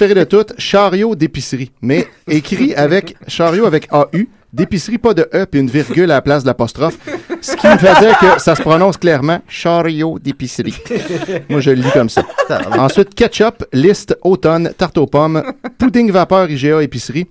préféré de toutes, chariot d'épicerie. Mais écrit avec chariot avec AU, d'épicerie pas de E puis une virgule à la place de l'apostrophe. Ce qui me fait dire que ça se prononce clairement chariot d'épicerie. Moi, je le lis comme ça. Ensuite, ketchup, liste, automne, tarte aux pommes, pudding vapeur IGA épicerie.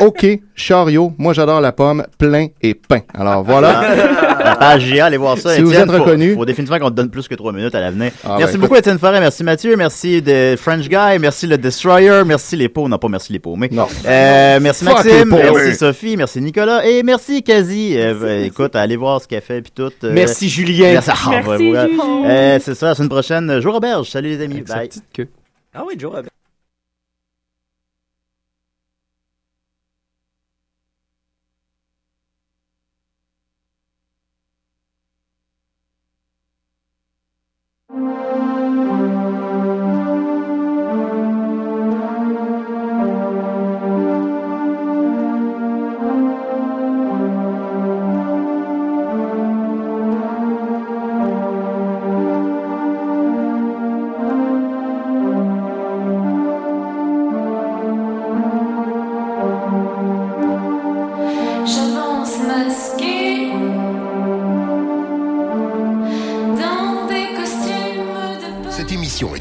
OK, chariot, moi j'adore la pomme, plein et pain. Alors voilà. La page GA, allez voir ça. Si vous Étienne, êtes faut- reconnu. Faut, définitivement qu'on te donne plus que trois minutes à l'avenir. Ah, merci ben, beaucoup, Étienne Forêt. Merci Mathieu. Merci de French Guy. Merci le Destroyer. Merci les pots. Non, pas merci les pots, mais. Non. Euh, merci Fuck Maxime. Merci oui. Sophie. Merci Nicolas. Et merci Kazi. Euh, euh, écoute, allez voir ce qu'elle fait puis tout. Euh, Merci, Julien. Merci. Ah, Merci, ouais, ouais. Julien. Euh, c'est ça, la semaine prochaine. Jour Auberge. Salut les amis. Avec sa Bye. petite queue. Ah oui, Joe Robert.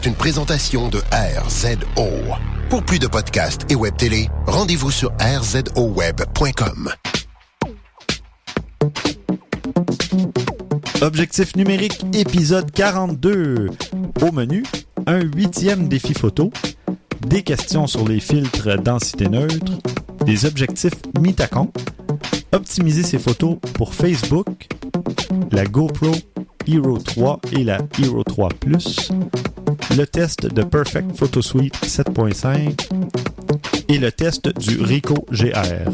Une présentation de RZO. Pour plus de podcasts et web télé, rendez-vous sur rzoweb.com. Objectif numérique, épisode 42. Au menu, un huitième défi photo, des questions sur les filtres densité neutre, des objectifs Mitacon, optimiser ses photos pour Facebook, la GoPro Hero 3 et la Hero 3 Plus, le test de Perfect Photo Suite 7.5 et le test du Ricoh GR.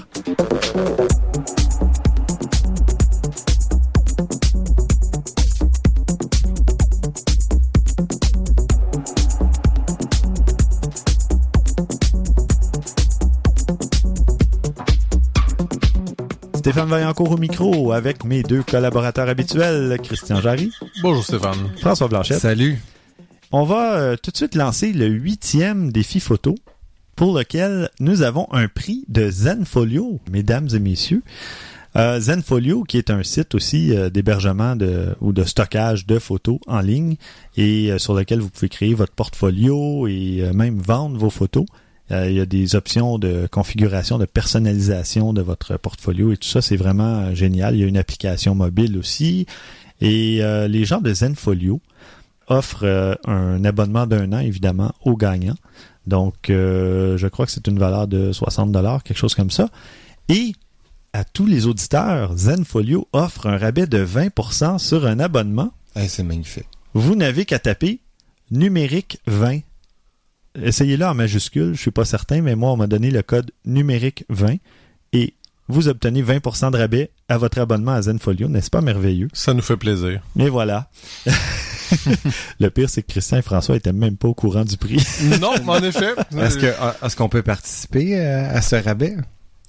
Stéphane Vaillancourt au micro avec mes deux collaborateurs habituels, Christian Jarry, Bonjour Stéphane. François Blanchette. Salut. On va euh, tout de suite lancer le huitième défi photo pour lequel nous avons un prix de Zenfolio, mesdames et messieurs. Euh, Zenfolio, qui est un site aussi euh, d'hébergement ou de stockage de photos en ligne et sur lequel vous pouvez créer votre portfolio et même vendre vos photos. Il y a des options de configuration, de personnalisation de votre portfolio et tout ça, c'est vraiment génial. Il y a une application mobile aussi. Et les gens de Zenfolio offrent euh, un abonnement d'un an, évidemment, aux gagnants. Donc, euh, je crois que c'est une valeur de 60 dollars, quelque chose comme ça. Et à tous les auditeurs, Zenfolio offre un rabais de 20% sur un abonnement. Hey, c'est magnifique. Vous n'avez qu'à taper numérique 20. Essayez-le en majuscule, je suis pas certain, mais moi, on m'a donné le code numérique 20 et vous obtenez 20% de rabais à votre abonnement à Zenfolio. N'est-ce pas merveilleux? Ça nous fait plaisir. Et voilà. le pire, c'est que Christian et François étaient même pas au courant du prix. non, en effet. Est-ce que est-ce qu'on peut participer euh, à ce rabais?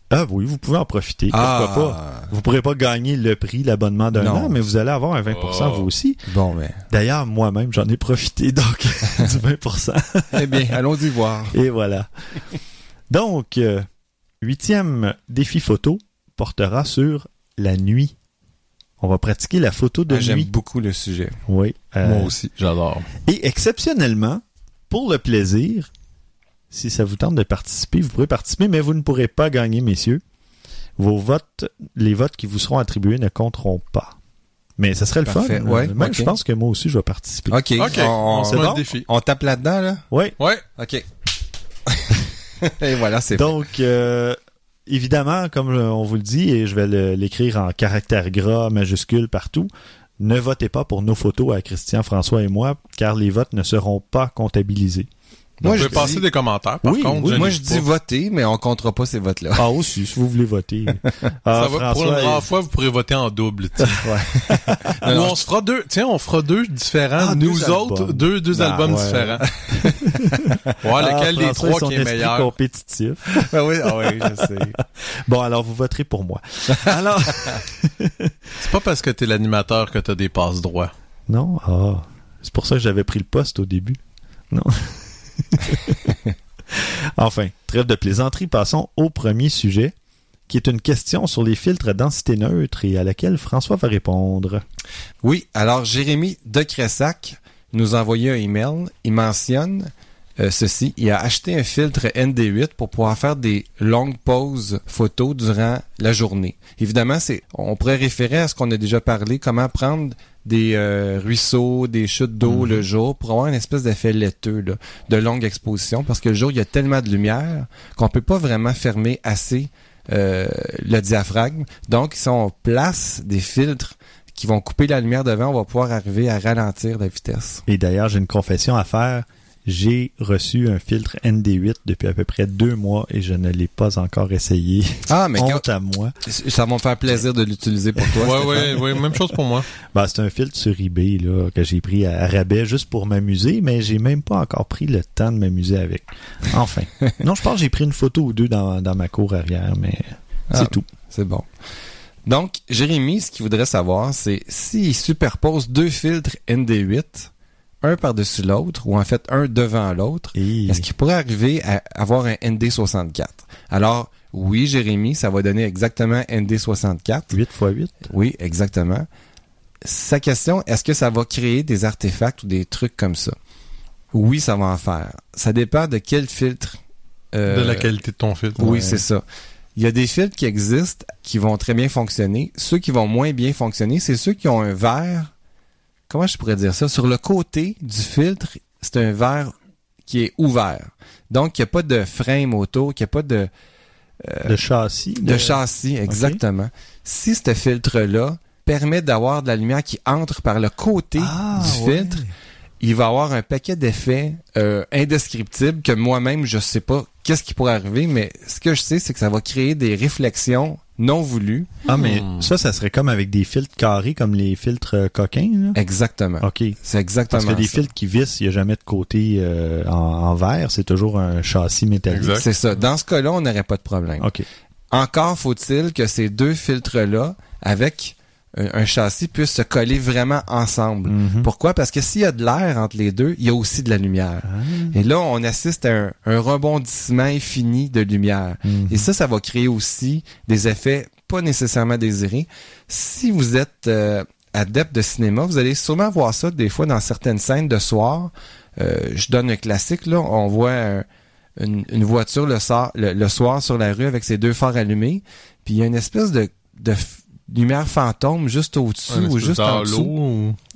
Ah oui, vous pouvez en profiter. Pourquoi pas? Vous pourrez pas gagner le prix, l'abonnement d'un an, mais vous allez avoir un 20% Oh. vous aussi. Bon, mais. D'ailleurs, moi-même, j'en ai profité, donc, du 20%. Eh bien, allons-y voir. Et voilà. Donc, euh, huitième défi photo portera sur la nuit. On va pratiquer la photo de Ah, J'aime beaucoup le sujet. Oui. euh, Moi aussi, j'adore. Et exceptionnellement, pour le plaisir, si ça vous tente de participer, vous pourrez participer, mais vous ne pourrez pas gagner, messieurs. Vos votes, les votes qui vous seront attribués ne compteront pas. Mais ça serait le Parfait. fun. Ouais, ok. je pense que moi aussi, je vais participer. OK. OK, On, on se bon? défi. on tape là-dedans, là? Oui. Ouais. OK. Et voilà, c'est. Donc, euh, évidemment, comme on vous le dit, et je vais l'écrire en caractères gras, majuscules partout, ne votez pas pour nos photos à Christian, François et moi, car les votes ne seront pas comptabilisés. Moi, je je vais passer dis- des commentaires, par Oui, contre. oui, Moi, je dis voter, mais on comptera pas ces votes-là. Ah aussi, si vous voulez voter. Ah, Ça va, pour une François, rare fois, vous pourrez voter en double. Non, non, on se fera deux, tiens, on fera deux différents. Ah, nous deux autres, albums. deux, deux Ah, albums ouais. différents. ouais, Ah, lequel des François, trois qui est meilleur? compétitif. Ah oui, oui, je sais. Bon, alors vous voterez pour moi. Alors, C'est pas parce que t'es l'animateur que t'as des passes droits. non, ah, c'est pour ça que j'avais pris le poste au début. Non. Enfin, trêve de plaisanterie, passons au premier sujet, qui est une question sur les filtres à densité neutre et à laquelle François va répondre. Oui, alors Jérémy de Cressac nous a envoyé un email. Il mentionne euh, ceci. Il a acheté un filtre ND8 pour pouvoir faire des longues pauses photos durant la journée. Évidemment, c'est, on pourrait référer à ce qu'on a déjà parlé, comment prendre des euh, ruisseaux, des chutes d'eau le jour pour avoir une espèce d'effet laiteux là, de longue exposition parce que le jour, il y a tellement de lumière qu'on peut pas vraiment fermer assez euh, le diaphragme. Donc, si on place des filtres qui vont couper la lumière devant, on va pouvoir arriver à ralentir la vitesse. Et d'ailleurs, j'ai une confession à faire. J'ai reçu un filtre ND8 depuis à peu près deux mois et je ne l'ai pas encore essayé. Ah, mais Honte à moi. ça va me faire plaisir de l'utiliser pour toi. Ouais, Stéphane. ouais, ouais, même chose pour moi. Bah, c'est un filtre sur eBay là, que j'ai pris à, à rabais juste pour m'amuser, mais j'ai même pas encore pris le temps de m'amuser avec. Enfin. non, je pense que j'ai pris une photo ou deux dans, dans ma cour arrière, mais c'est Ah. tout. C'est bon. Donc, Jérémy, ce qu'il voudrait savoir, c'est s'il superpose deux filtres ND8, un par-dessus l'autre, ou en fait un devant l'autre, Et est-ce qu'il pourrait arriver à avoir un ND64? Alors, oui, Jérémy, ça va donner exactement ND64. 8 x 8. Oui, exactement. Sa question, est-ce que ça va créer des artefacts ou des trucs comme ça? Oui, ça va en faire. Ça dépend de quel filtre. euh, De la qualité de ton filtre. oui, Ouais. c'est ça. Il y a des filtres qui existent qui vont très bien fonctionner. Ceux qui vont moins bien fonctionner, c'est ceux qui ont un verre. Comment je pourrais dire ça? Sur le côté du filtre, c'est un verre qui est ouvert. Donc, il n'y a pas de frame autour, qu'il n'y a pas de, de châssis. de châssis, exactement. Si ce filtre-là permet d'avoir de la lumière qui entre par le côté Ah, du ouais. filtre, il va avoir un paquet d'effets euh, indescriptibles que moi-même, je sais pas qu'est-ce qui pourrait arriver, mais ce que je sais, c'est que ça va créer des réflexions non voulues. Ah, mais Hmm. ça, ça serait comme avec des filtres carrés, comme les filtres euh, coquins, là. Exactement. OK. C'est exactement Parce que des filtres qui vissent, il n'y a jamais de côté euh, en, en verre, c'est toujours un châssis métallique. C'est ça. Dans ce cas-là, on n'aurait pas de problème. OK. Encore faut-il que ces deux filtres-là, avec un, châssis, puissent se coller vraiment ensemble. Mhm. Pourquoi? Parce que s'il y a de l'air entre les deux, il y a aussi de la lumière. Ah. Et là, on assiste à un, un rebondissement infini de lumière. Mhm. Et ça, ça va créer aussi des effets pas nécessairement désirés. Si vous êtes euh, adepte de cinéma, vous allez sûrement voir ça des fois dans certaines scènes de soir. Euh, je donne un classique, là. On voit un- une, une voiture le, soir- le, le soir sur la rue avec ses deux phares allumés. Puis il y a une espèce de, lumière fantôme juste au-dessus ou juste en dessous.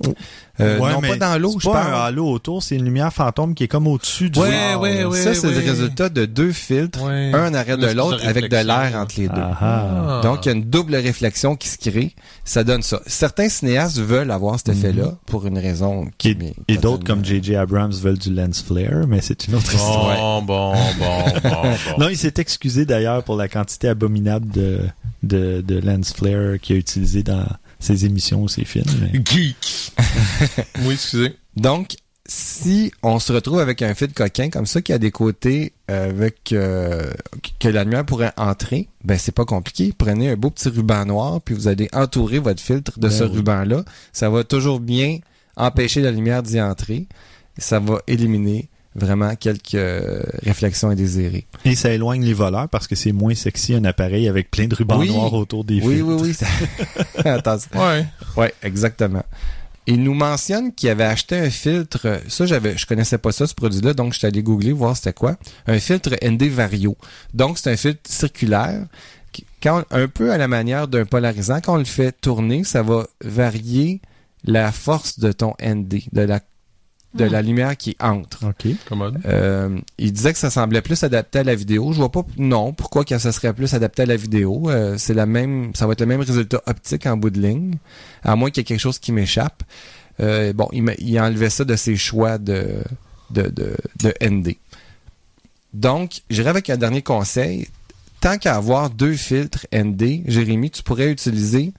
ou- Euh, Ouais, non, pas dans l'eau, c'est je pas parle. un halo autour, c'est une lumière fantôme qui est comme au-dessus du Ouais, ouais, ouais. ça, c'est ouais. le résultat de deux filtres, Ouais. un Une de l'autre, avec de l'air entre les deux. Ah, ah. Donc, il y a une double réflexion qui se crée. Ça donne ça. Certains cinéastes veulent avoir cet effet-là pour une raison qui Et, est et d'autres comme J.J. Abrams veulent du lens flare, mais c'est une autre histoire. Bon, bon, bon, bon, bon. Non, il s'est excusé d'ailleurs pour la quantité abominable de, de, de lens flare qu'il a utilisé dans ses émissions ou ses films. mais- Geek. oui, excusez. Donc, si on se retrouve avec un fil coquin comme ça qui a des côtés euh, avec euh, que la lumière pourrait entrer, ben c'est pas compliqué. Prenez un beau petit ruban noir puis vous allez entourer votre filtre de Ben ce oui. ruban-là. Ça va toujours bien empêcher la lumière d'y entrer. Ça va éliminer vraiment quelques euh, réflexions indésirées. Et ça éloigne les voleurs parce que c'est moins sexy un appareil avec plein de rubans Oui. noirs autour des Oui, filtres. oui, oui. ça- Attention. Ouais. Ouais, exactement. Il nous mentionne qu'il avait acheté un filtre. Ça, j'avais, je connaissais pas ça, ce produit-là, donc je suis allé googler voir c'était quoi. Un filtre ND Vario. Donc, c'est un filtre circulaire. qui- Quand, un peu à la manière d'un polarisant, quand on le fait tourner, ça va varier la force de ton ND, de la, de la lumière qui entre. OK. Commode. Euh, il disait que ça semblait plus adapté à la vidéo. Je vois pas non pourquoi que ça serait plus adapté à la vidéo? Euh, c'est la même, ça va être le même résultat optique en bout de ligne, à moins qu'il y ait quelque chose qui m'échappe. Euh, bon, il, m'a- il a enlevé ça de ses choix de de, de, de ND. Donc, j'irai avec un dernier conseil. Tant qu'à avoir deux filtres ND, Jérémy, tu pourrais utiliser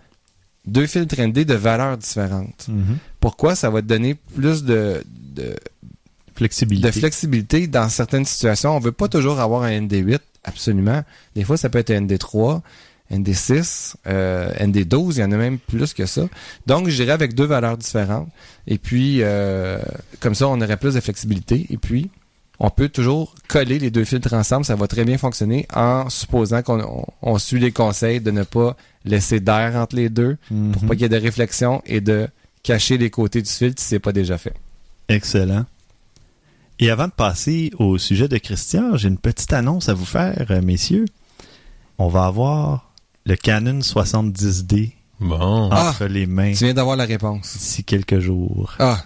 deux filtres ND de valeurs différentes. Mhm. Pourquoi? Ça va te donner plus de, de, Flexibilité. de flexibilité dans certaines situations? On veut pas toujours avoir un ND8, absolument. Des fois, ça peut être un ND3, ND6, euh, ND12, il y en a même plus que ça. Donc, j'irai avec deux valeurs différentes. Et puis, euh, comme ça, on aurait plus de flexibilité. Et puis, on peut toujours coller les deux filtres ensemble. Ça va très bien fonctionner en supposant qu'on on- on suit les conseils de ne pas laisser d'air entre les deux pour Mhm. pas qu'il y ait de réflexion et de cacher les côtés du filtre si c'est pas déjà fait. Excellent. Et avant de passer au sujet de Christian, j'ai une petite annonce à vous faire, euh, messieurs. On va avoir le Canon 70D Bon. Ah. entre les mains Tu viens d'avoir la réponse. d'ici quelques jours. Ah,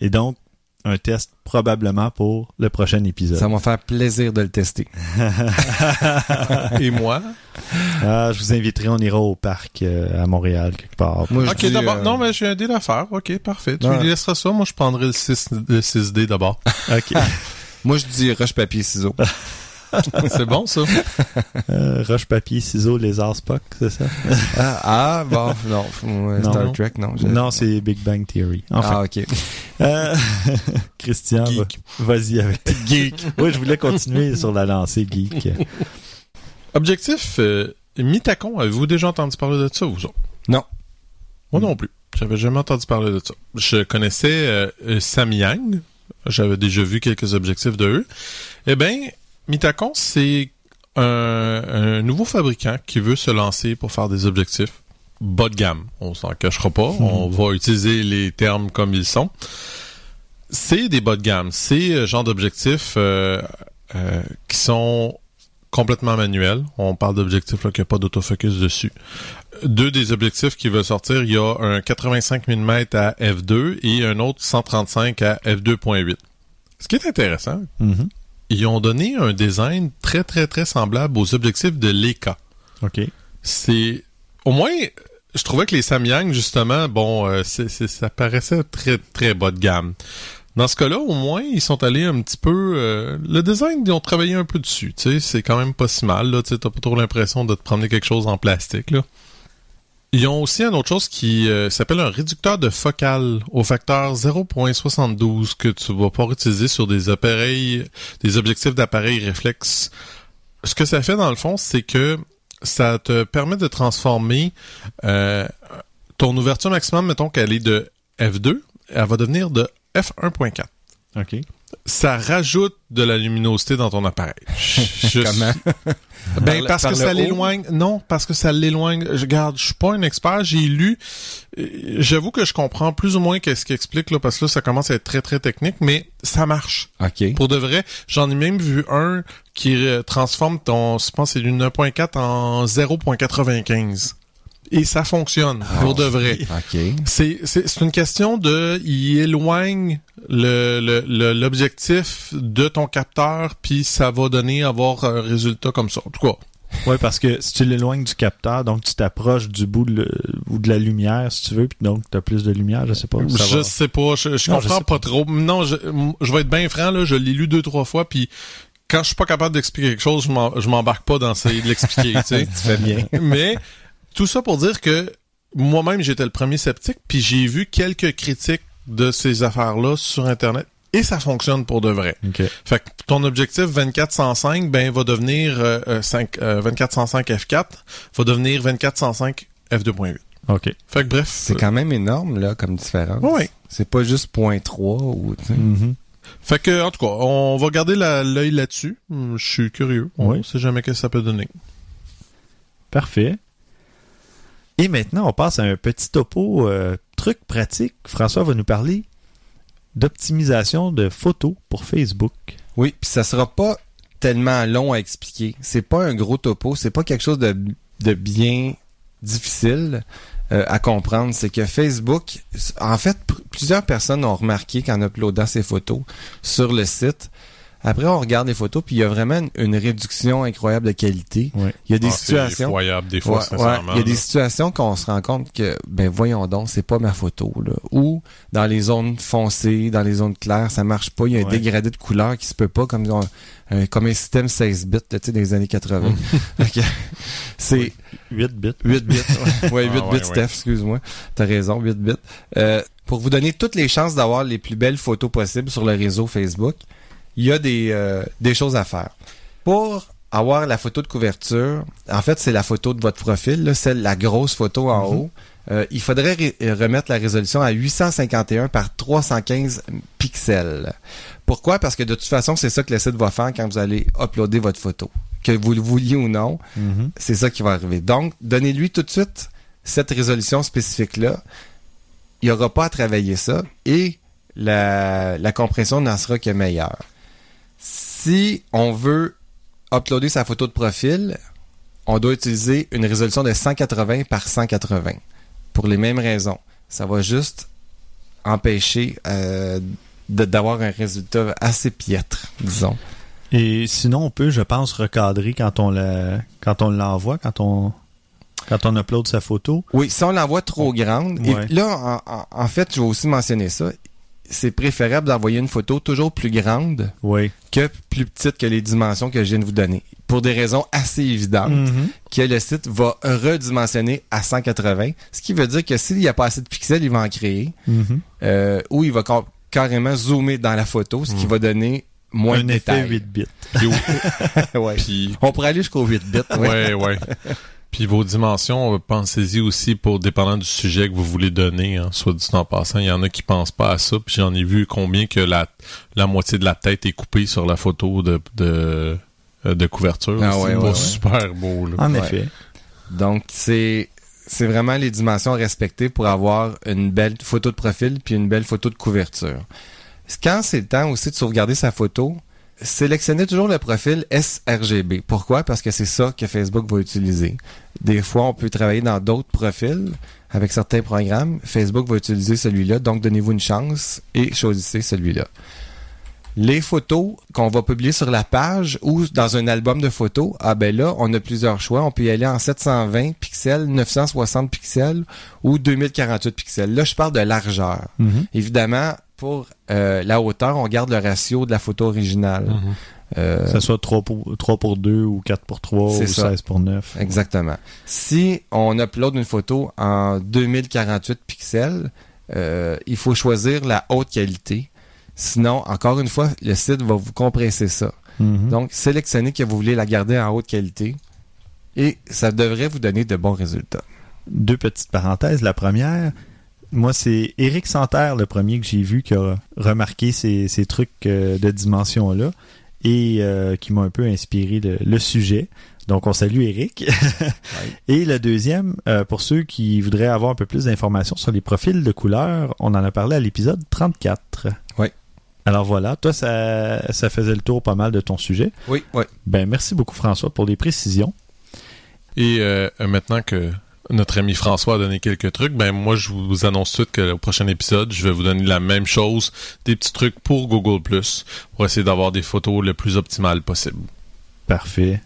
Et donc, un test probablement pour le prochain épisode. ça va me faire plaisir de le tester. Et moi? Ah, je vous inviterai, on ira au parc euh, à Montréal quelque part. Moi, Ok, d'abord. euh, Non, mais j'ai un deal à faire. Ok, parfait. Tu lui laisseras ça. Moi, je prendrai le, 6, le 6D d'abord. OK. Moi, je dis roche, papier, ciseaux. c'est bon, ça? Euh, roche, papier, ciseaux, lézard, Spock, c'est ça? ah, ah, bon, non. Star Trek, non. je- Non, c'est Big Bang Theory. Enfin, Ah, ok. euh, Christian, vas-y avec Geek. Oui, je voulais continuer sur la lancée Geek. Objectif, euh, Mitacon, avez-vous déjà entendu parler de ça, vous autres? Non. Moi non plus. J'avais jamais entendu parler de ça. Je connaissais euh, euh, Samyang. J'avais déjà vu quelques objectifs de eux. Eh bien, Mitacon, c'est un, un nouveau fabricant qui veut se lancer pour faire des objectifs bas de gamme. On s'en cachera pas. On va utiliser les termes comme ils sont. C'est des bas de gamme. C'est euh, genre d'objectifs euh, euh, qui sont complètement manuels. On parle d'objectifs n'y a pas d'autofocus dessus deux des objectifs qui veulent sortir, il y a un 85 mm à f2 et un autre 135 à f2.8. Ce qui est intéressant, Mhm. Ils ont donné un design très très très semblable aux objectifs de Leica. OK. C'est au moins je trouvais que les Samyang justement, bon, euh, ça paraissait très très bas de gamme. Dans ce cas-là, au moins, ils sont allés un petit peu... euh, le design, ils ont travaillé un peu dessus. Tu sais, c'est quand même pas si mal. Là, tu sais, t'as pas trop l'impression de te promener quelque chose en plastique. Là. Ils ont aussi une autre chose qui euh, s'appelle un réducteur de focale au facteur 0.72 que tu vas pouvoir utiliser sur des appareils, des objectifs d'appareils réflexes. Ce que ça fait dans le fond, c'est que ça te permet de transformer euh, ton ouverture maximum, mettons qu'elle est de F2, elle va devenir de F1.4. OK. Ça rajoute de la luminosité dans ton appareil. Comment? ben, parce par que ça l'éloigne. Non, parce que ça l'éloigne. Je garde, je suis pas un expert, j'ai lu. Euh, J'avoue que je comprends plus ou moins qu'est-ce qu'il explique là, parce que là, ça commence à être très très technique, mais ça marche. OK. Pour de vrai, j'en ai même vu un qui euh, transforme ton, je pense, c'est d'une 1.4 en 0.95. Et ça fonctionne, pour de vrai. OK. C'est, c'est, c'est une question de, il éloigne le, le- le- l'objectif de ton capteur, puis ça va donner avoir un résultat comme ça. En tout cas, Oui, parce que si tu l'éloignes du capteur, donc tu t'approches du bout de, le- ou de la lumière, si tu veux, puis donc tu as plus de lumière, je sais pas. ça je va. sais pas, je, je Non, je comprends pas trop. Non, je, je vais être bien franc, là, je l'ai lu deux, trois fois, puis quand je suis pas capable d'expliquer quelque chose, je, m'en- je m'embarque pas dans essayer de l'expliquer, tu sais. Tu fais bien. Mais tout ça pour dire que moi-même, j'étais le premier sceptique, puis j'ai vu quelques critiques de ces affaires-là sur Internet, et ça fonctionne pour de vrai. OK. Fait que ton objectif 2405, ben, va devenir euh, euh, 5, euh, 2405 f4, va devenir 2405 f2.8. OK. Fait que bref. C'est quand même énorme, là, comme différence. euh, ouais. C'est pas juste point 3 ou, tu sais. Mhm. Fait que, en tout cas, on va garder l'œil là-dessus. Hum, Je suis curieux. On Oui. sait jamais ce que ça peut donner. Parfait. Et maintenant, on passe à un petit topo euh, truc pratique. François va nous parler d'optimisation de photos pour Facebook. Oui, puis ça sera pas tellement long à expliquer. C'est pas un gros topo, c'est pas quelque chose de, bien difficile euh, à comprendre. C'est que Facebook, en fait, plusieurs personnes ont remarqué qu'en uploadant ces photos sur le site, après on regarde les photos, puis il y a vraiment une, réduction incroyable de qualité. Ouais. Il y a des Ah, c'est situations. effroyable, des fois, Ouais, ouais. sincèrement. Il y a des situations qu'on se rend compte que, ben voyons donc, c'est pas ma photo. Là. Ou dans les zones foncées, dans les zones claires, ça marche pas. Il y a un dégradé de couleur qui se peut pas comme, un- un- comme un système 16 bits tu sais, des années 80. Fait que c'est 8 bits. 8 bits. Ouais, ouais, 8 Ah, bits, ouais. Steph, excuse-moi. T'as raison, 8 bits. Euh, pour vous donner toutes les chances d'avoir les plus belles photos possibles sur le réseau Facebook, il y a des, euh, des choses à faire. Pour avoir la photo de couverture, en fait, c'est la photo de votre profil, là, celle, la grosse photo en haut. Euh, il faudrait ré- remettre la résolution à 851 par 315 pixels. Pourquoi? Parce que de toute façon, c'est ça que le site va faire quand vous allez uploader votre photo. Que vous le vouliez ou non, Mhm. c'est ça qui va arriver. Donc, donnez-lui tout de suite cette résolution spécifique-là. Il n'y aura pas à travailler ça et la, la compression n'en sera que meilleure. Si on veut uploader sa photo de profil, on doit utiliser une résolution de 180 par 180 pour les mêmes raisons. Ça va juste empêcher euh, d'avoir un résultat assez piètre, disons. Et sinon, on peut, je pense, recadrer quand on la, quand on l'envoie, quand on, quand on upload sa photo. Oui, si on l'envoie trop grande, Ouais. et là, en fait, je vais aussi mentionner ça. C'est préférable d'envoyer une photo toujours plus grande Oui. que plus petite que les dimensions que je viens de vous donner. Pour des raisons assez évidentes, Mhm. que le site va redimensionner à 180, ce qui veut dire que s'il n'y a pas assez de pixels, il va en créer, Mhm. euh, ou il va car- carrément zoomer dans la photo, ce qui va donner moins Un de effet détails. 8 bits. Puis, Ouais. puis- On pourrait aller jusqu'au 8 bits. ouais. ouais, ouais. Puis vos dimensions, euh, pensez-y aussi pour dépendant du sujet que vous voulez donner. Hein, soit dit en passant, il y en a qui pensent pas à ça. Puis j'en ai vu combien que la la moitié de la tête est coupée sur la photo de de, euh, de couverture. Ah c'est ouais, pas ouais, ouais. super beau. Là. En Ouais. effet. Donc, c'est c'est vraiment les dimensions à respecter pour avoir une belle photo de profil puis une belle photo de couverture. Quand c'est le temps aussi de sauvegarder sa photo, sélectionnez toujours le profil sRGB. Pourquoi? Parce que c'est ça que Facebook va utiliser. Des fois, on peut travailler dans d'autres profils avec certains programmes. Facebook va utiliser celui-là, donc donnez-vous une chance et choisissez celui-là. Les photos qu'on va publier sur la page ou dans un album de photos, ah ben là, on a plusieurs choix. On peut y aller en 720 pixels, 960 pixels ou 2048 pixels. Là, je parle de largeur. Mhm. Évidemment, pour euh, la hauteur, on garde le ratio de la photo originale. Euh, Que ce soit 3 pour, 3 pour 2 ou 4 pour 3 C'est ou ça. 16 pour 9. Exactement. Si on upload une photo en 2048 pixels, euh, il faut choisir la haute qualité. Sinon, encore une fois, le site va vous compresser ça. Mhm. Donc, sélectionnez que vous voulez la garder en haute qualité et ça devrait vous donner de bons résultats. Deux petites parenthèses. La première, moi, c'est Eric Santerre, le premier que j'ai vu, qui a remarqué ces, ces trucs euh, de dimension-là et euh, qui m'a un peu inspiré le, le sujet. Donc, on salue Eric. Et le deuxième, euh, pour ceux qui voudraient avoir un peu plus d'informations sur les profils de couleurs, on en a parlé à l'épisode 34. Oui. Alors voilà, toi, ça, ça faisait le tour pas mal de ton sujet. Oui, oui. Ben, merci beaucoup, François, pour les précisions. Et euh, maintenant que notre ami François a donné quelques trucs, ben moi je vous annonce tout de suite que au prochain épisode, je vais vous donner la même chose, des petits trucs pour Google Plus, pour essayer d'avoir des photos le plus optimales possible. Parfait.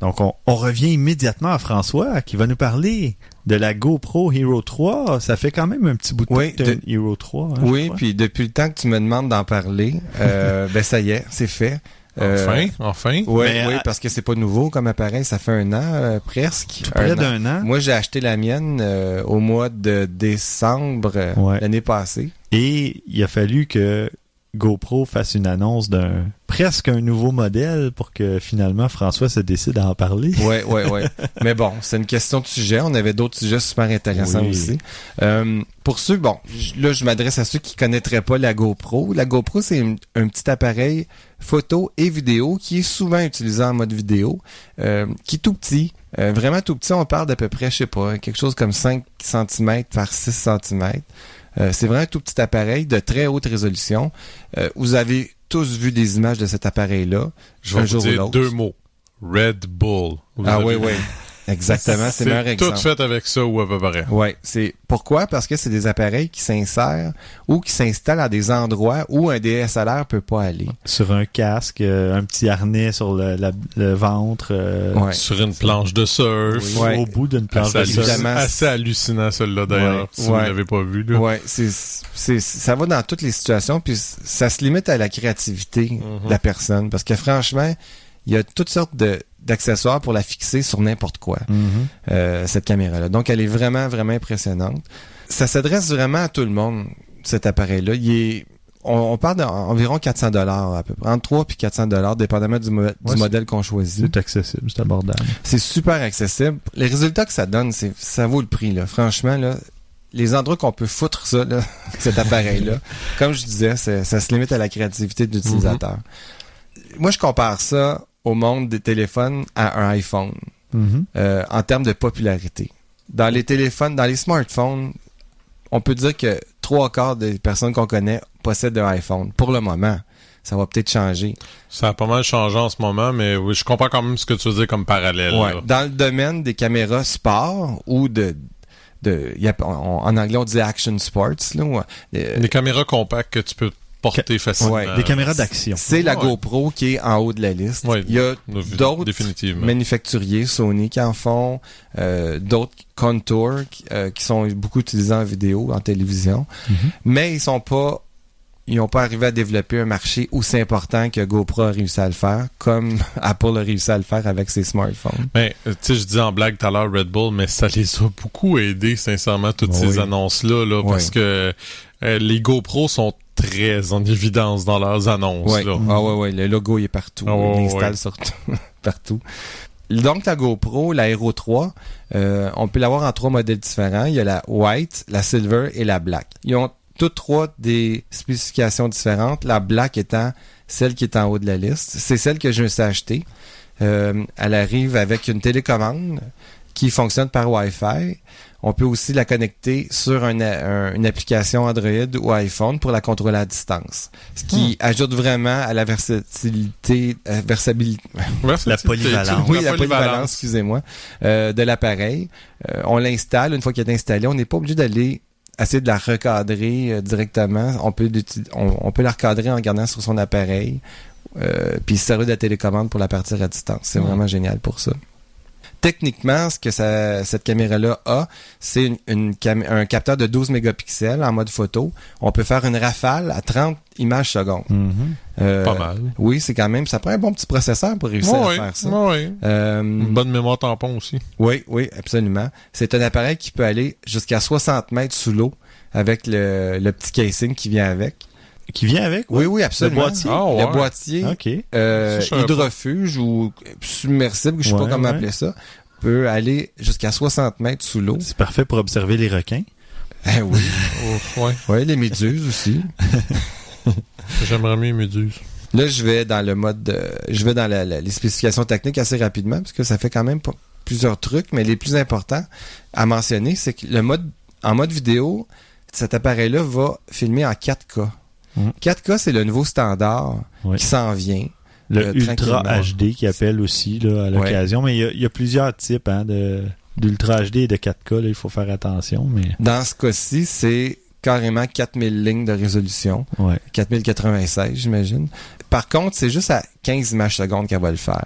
Donc, on, on revient immédiatement à François qui va nous parler de la GoPro Hero 3. Ça fait quand même un petit bout de Oui, temps de- une Hero 3. hein, Oui, puis depuis le temps que tu me demandes d'en parler, euh, ben ça y est, c'est fait. Euh, Enfin, enfin. Oui, oui, parce que c'est pas nouveau comme appareil, ça fait un an euh, presque. Tout près d'un an. Moi, j'ai acheté la mienne euh, au mois de décembre Ouais. l'année passée. Et il a fallu que GoPro fasse une annonce d'un presque un nouveau modèle pour que finalement François se décide à en parler. Ouais, ouais, ouais. Mais bon, c'est une question de sujet. On avait d'autres sujets super intéressants Oui. aussi. Euh, pour ceux, bon, là, je m'adresse à ceux qui connaîtraient pas la GoPro. La GoPro, c'est un, un petit appareil photo et vidéo qui est souvent utilisé en mode vidéo, euh, qui est tout petit. Euh, vraiment tout petit, on parle d'à peu près, je sais pas, quelque chose comme 5 cm par 6 cm. Euh, c'est vraiment un tout petit appareil de très haute résolution. Euh, vous avez tous vu des images de cet appareil-là. Je vais un vous jour dire deux mots. Red Bull. Vous Ah oui, vu? oui. Exactement, c'est le meilleur tout exemple. fait avec ça ou à peu près. Ouais, c'est pourquoi? Parce que c'est des appareils qui s'insèrent ou qui s'installent à des endroits où un DSLR peut pas aller. Sur un casque, euh, un petit harnais sur le, la- le ventre, euh, Ouais. Sur une planche de surf. oui, Ouais. au bout d'une planche Assez, de surf. Évidemment. assez hallucinant celui-là d'ailleurs, Ouais. si vous l'avez pas vu. Là. Ouais, c'est c'est ça va dans toutes les situations puis ça se limite à la créativité Mhm. de la personne parce que franchement, il y a toutes sortes de d'accessoires pour la fixer sur n'importe quoi. Mhm. euh, cette caméra-là. Donc, elle est vraiment, vraiment impressionnante. Ça s'adresse vraiment à tout le monde, cet appareil-là. Il est, on, on parle d'environ 400 dollars à peu près, entre 3 et 400 dollars, dépendamment du, mo- du c'est- modèle qu'on choisit. C'est accessible, c'est abordable. C'est super accessible. Les résultats que ça donne, c'est, ça vaut le prix, là. Franchement, là, les endroits qu'on peut foutre ça, là, cet appareil-là, comme je disais, ça se limite à la créativité de l'utilisateur. Moi, je compare ça au monde des téléphones à un iPhone Mhm. euh, en termes de popularité. Dans les téléphones, dans les smartphones, on peut dire que trois quarts des personnes qu'on connaît possèdent un iPhone. Pour le moment, ça va peut-être changer. Ça a pas mal changé en ce moment, mais oui, je comprends quand même ce que tu veux dire comme parallèle. Ouais. Dans le domaine des caméras sport ou de, de y a- on- en anglais on dit action sports, là, ou, euh, Des caméras compactes que tu peux porter facilement. Ouais. Des caméras d'action. c'est la Ouais. GoPro qui est en haut de la liste. Ouais, Il y a d'autres manufacturiers, Sony qui en font, euh, d'autres Contour qui, euh, qui sont beaucoup utilisés en vidéo, en télévision, Mhm. mais ils sont pas ils n'ont pas arrivé à développer un marché aussi important que GoPro a réussi à le faire, comme Apple a réussi à le faire avec ses smartphones. Mais, euh, tu sais, je dis en blague tout à l'heure Red Bull, mais ça les a beaucoup aidés, sincèrement, toutes Oui. ces annonces-là, là, Oui. parce que euh, les GoPro sont très en évidence dans leurs annonces, Ouais. là. Ah ouais, ouais, le logo il est partout. Ah il l'installe ouais. surtout partout. Donc la GoPro, la Hero 3, euh, on peut l'avoir en trois modèles différents. Il y a la white, la silver et la black. Ils ont toutes trois des spécifications différentes. La black étant celle qui est en haut de la liste. C'est celle que je me suis achetée. Euh, elle arrive avec une télécommande qui fonctionne par Wi-Fi. On peut aussi la connecter sur un- un- une application Android ou iPhone pour la contrôler à distance. Ce qui ajoute vraiment à la versatilité, euh, versabilité, Versatilité, polyvalence. oui, la polyvalence, excusez-moi, euh, de l'appareil. Euh, on l'installe. Une fois qu'il est installé, on n'est pas obligé d'aller essayer de la recadrer euh, directement. On peut, on, on peut la recadrer en gardant sur son appareil. Euh, puis se servir de la télécommande pour la partir à distance. C'est Ouais. vraiment génial pour ça. Techniquement, ce que ça- cette caméra-là a, c'est une, une cam- un capteur de 12 mégapixels en mode photo. On peut faire une rafale à 30 images secondes. Mhm. Euh, Pas mal. Oui, c'est quand même, ça prend un bon petit processeur pour réussir à faire ça. ouais. Euh, Une bonne mémoire tampon aussi. oui, oui, absolument. C'est un appareil qui peut aller jusqu'à 60 mètres sous l'eau avec le, le petit casing qui vient avec. Qui vient avec? Oui, oui, absolument. Le boîtier? Ouais. Le boîtier OK. euh, hydrofuge ou submersible, je sais pas comment ouais. appeler ça, peut aller jusqu'à 60 mètres sous l'eau. C'est parfait pour observer les requins. Eh oui. Oh, ouais. oui, les méduses aussi. J'aimerais mieux Méduse. Là, je vais dans le mode, de- je vais dans la- la- les spécifications techniques assez rapidement parce que ça fait quand même plusieurs trucs, mais les plus importants à mentionner, c'est que le mode, en mode vidéo, cet appareil-là va filmer en 4K. Mhm. 4K, c'est le nouveau standard Oui. qui s'en vient. Le Euh, Ultra. HD qui appelle aussi là, à l'occasion. Mais il y a- il y, a plusieurs types hein, de d'Ultra HD et de 4K. Là, il faut faire attention. Mais Dans ce cas-ci, c'est carrément 4000 lignes de résolution. ouais. 4096, j'imagine. Par contre, c'est juste à 15 images secondes qu'elle va le faire.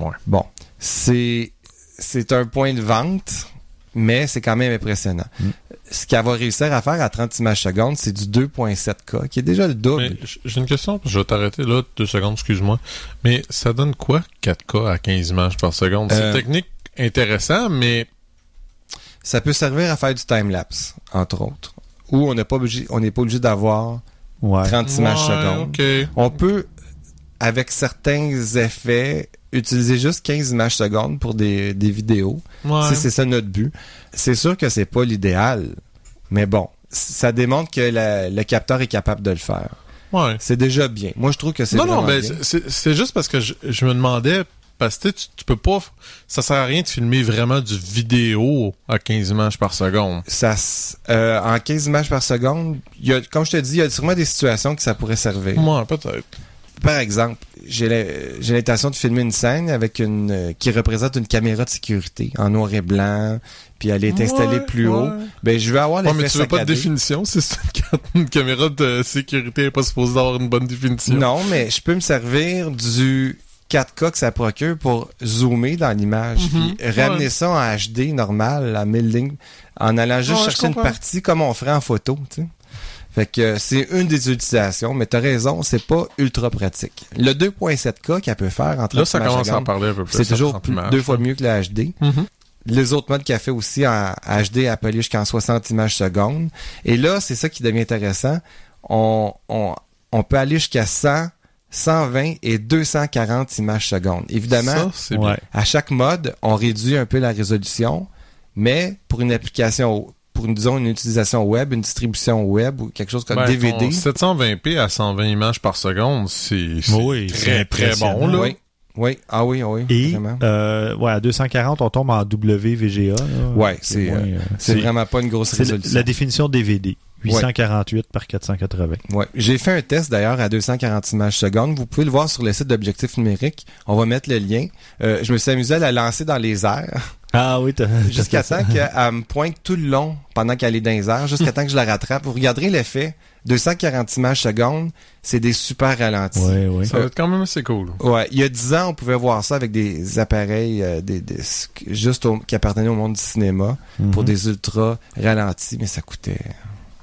Ouais. Bon, c'est c'est un point de vente, mais c'est quand même impressionnant. Mm. Ce qu'elle va réussir à faire à 30 images secondes, c'est du 2.7K, qui est déjà le double. J'ai une question, je vais t'arrêter là, deux secondes, excuse-moi. Mais ça donne quoi 4K à 15 images par seconde? C'est Euh, technique intéressant, mais Ça peut servir à faire du time-lapse, entre autres. Ou on n'est pas obligé, on n'est pas obligé d'avoir Ouais. 30 images Ouais, secondes. On peut, avec certains effets, utiliser juste 15 images secondes pour des, des vidéos. Ouais. Si c'est ça notre but. C'est sûr que c'est pas l'idéal, mais bon, ça démontre que la- le capteur est capable de le faire. Ouais. C'est déjà bien. Moi, je trouve que c'est Non, non, bien. c'est- juste parce que je, je me demandais, parce que tu, tu, peux pas, ça sert à rien de filmer vraiment du vidéo à 15 images par seconde. Ça, euh, en 15 images par seconde, il y a, comme je te dis, il y a sûrement des situations que ça pourrait servir. Moi, peut-être. Par exemple, j'ai l'intention de filmer une scène avec une euh, qui représente une caméra de sécurité en noir et blanc, puis elle est installée Ouais, plus haut. ouais. Ben, je veux avoir Ouais, l'effet mais tu veux pas de définition, si c'est une, caméra de sécurité, elle est pas supposée avoir une bonne définition. Non, mais je peux me servir du 4K que ça procure pour zoomer dans l'image, Mhm, puis ramener ouais. ça en HD normal, à 1000 lignes, en allant juste Ouais, chercher une partie comme on ferait en photo, tu sais. Fait que euh, c'est une des utilisations, mais t'as raison, c'est pas ultra pratique. Le 2.7K qu'elle peut faire en 30 Là, ça commence à en parler un peu plus. c'est toujours plus- deux fois mieux que la HD. Mhm. Les autres modes qu'elle fait aussi en HD appelés jusqu'en 60 images secondes. Et là, c'est ça qui devient intéressant. On, on, on peut aller jusqu'à 100, 120 et 240 images secondes. Évidemment, Ça, à chaque mode, on réduit un peu la résolution, mais pour une application, pour pour une, disons, une utilisation web, une distribution web ou quelque chose comme Ben, DVD. ton 720p à 120 images par seconde, c'est Oui, très, très bon, là. Oui. Oui, ah oui, oui, Et euh, ouais, à 240, on tombe en WVGA. là. Ouais, c'est, euh, euh, C'est vraiment pas une grosse c'est la, résolution. la définition DVD. 848 par 480. Ouais. J'ai fait un test d'ailleurs à 240 images secondes. Vous pouvez le voir sur le site d'Objectif numérique. On va mettre le lien. Euh, je me suis amusé à la lancer dans les airs Ah oui, t'as jusqu'à temps ça. qu'elle me pointe tout le long pendant qu'elle est dans les airs, jusqu'à temps que je la rattrape. Vous regarderez l'effet. 240 images secondes, c'est des super ralentis. Ouais, ouais. Ça va être quand même assez cool. Ouais, il y a 10 ans, on pouvait voir ça avec des appareils euh, des, des- juste au- qui appartenaient au monde du cinéma pour Mhm. des ultra ralentis, mais ça coûtait.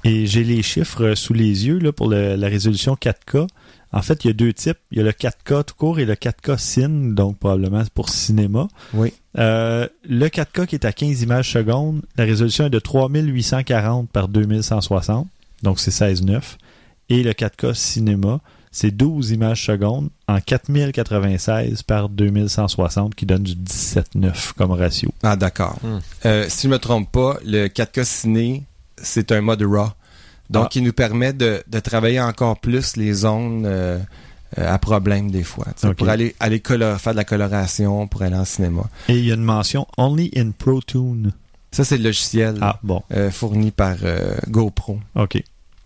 Et j'ai les chiffres sous les yeux là, pour le- la résolution 4K. En fait, il y a deux types. Il y a le 4K tout court et le 4K Cine, donc probablement pour cinéma. Oui. Euh, le 4K qui est à 15 images secondes, la résolution est de 3840 par 2160, donc c'est 16,9. Et le 4K cinéma, c'est 12 images secondes en 4096 par 2160 qui donne du 17,9 comme ratio. Ah, d'accord. Hmm. Euh, si je me trompe pas, le 4K ciné, c'est un mode RAW. Donc, Ah. il nous permet de, de travailler encore plus les zones euh, euh, à problème des fois. Pour aller, aller faire de la coloration, pour aller en cinéma. Et il y a une mention Only in Pro Tune. Ça, c'est le logiciel Ah, bon, euh, fourni par euh, GoPro ok.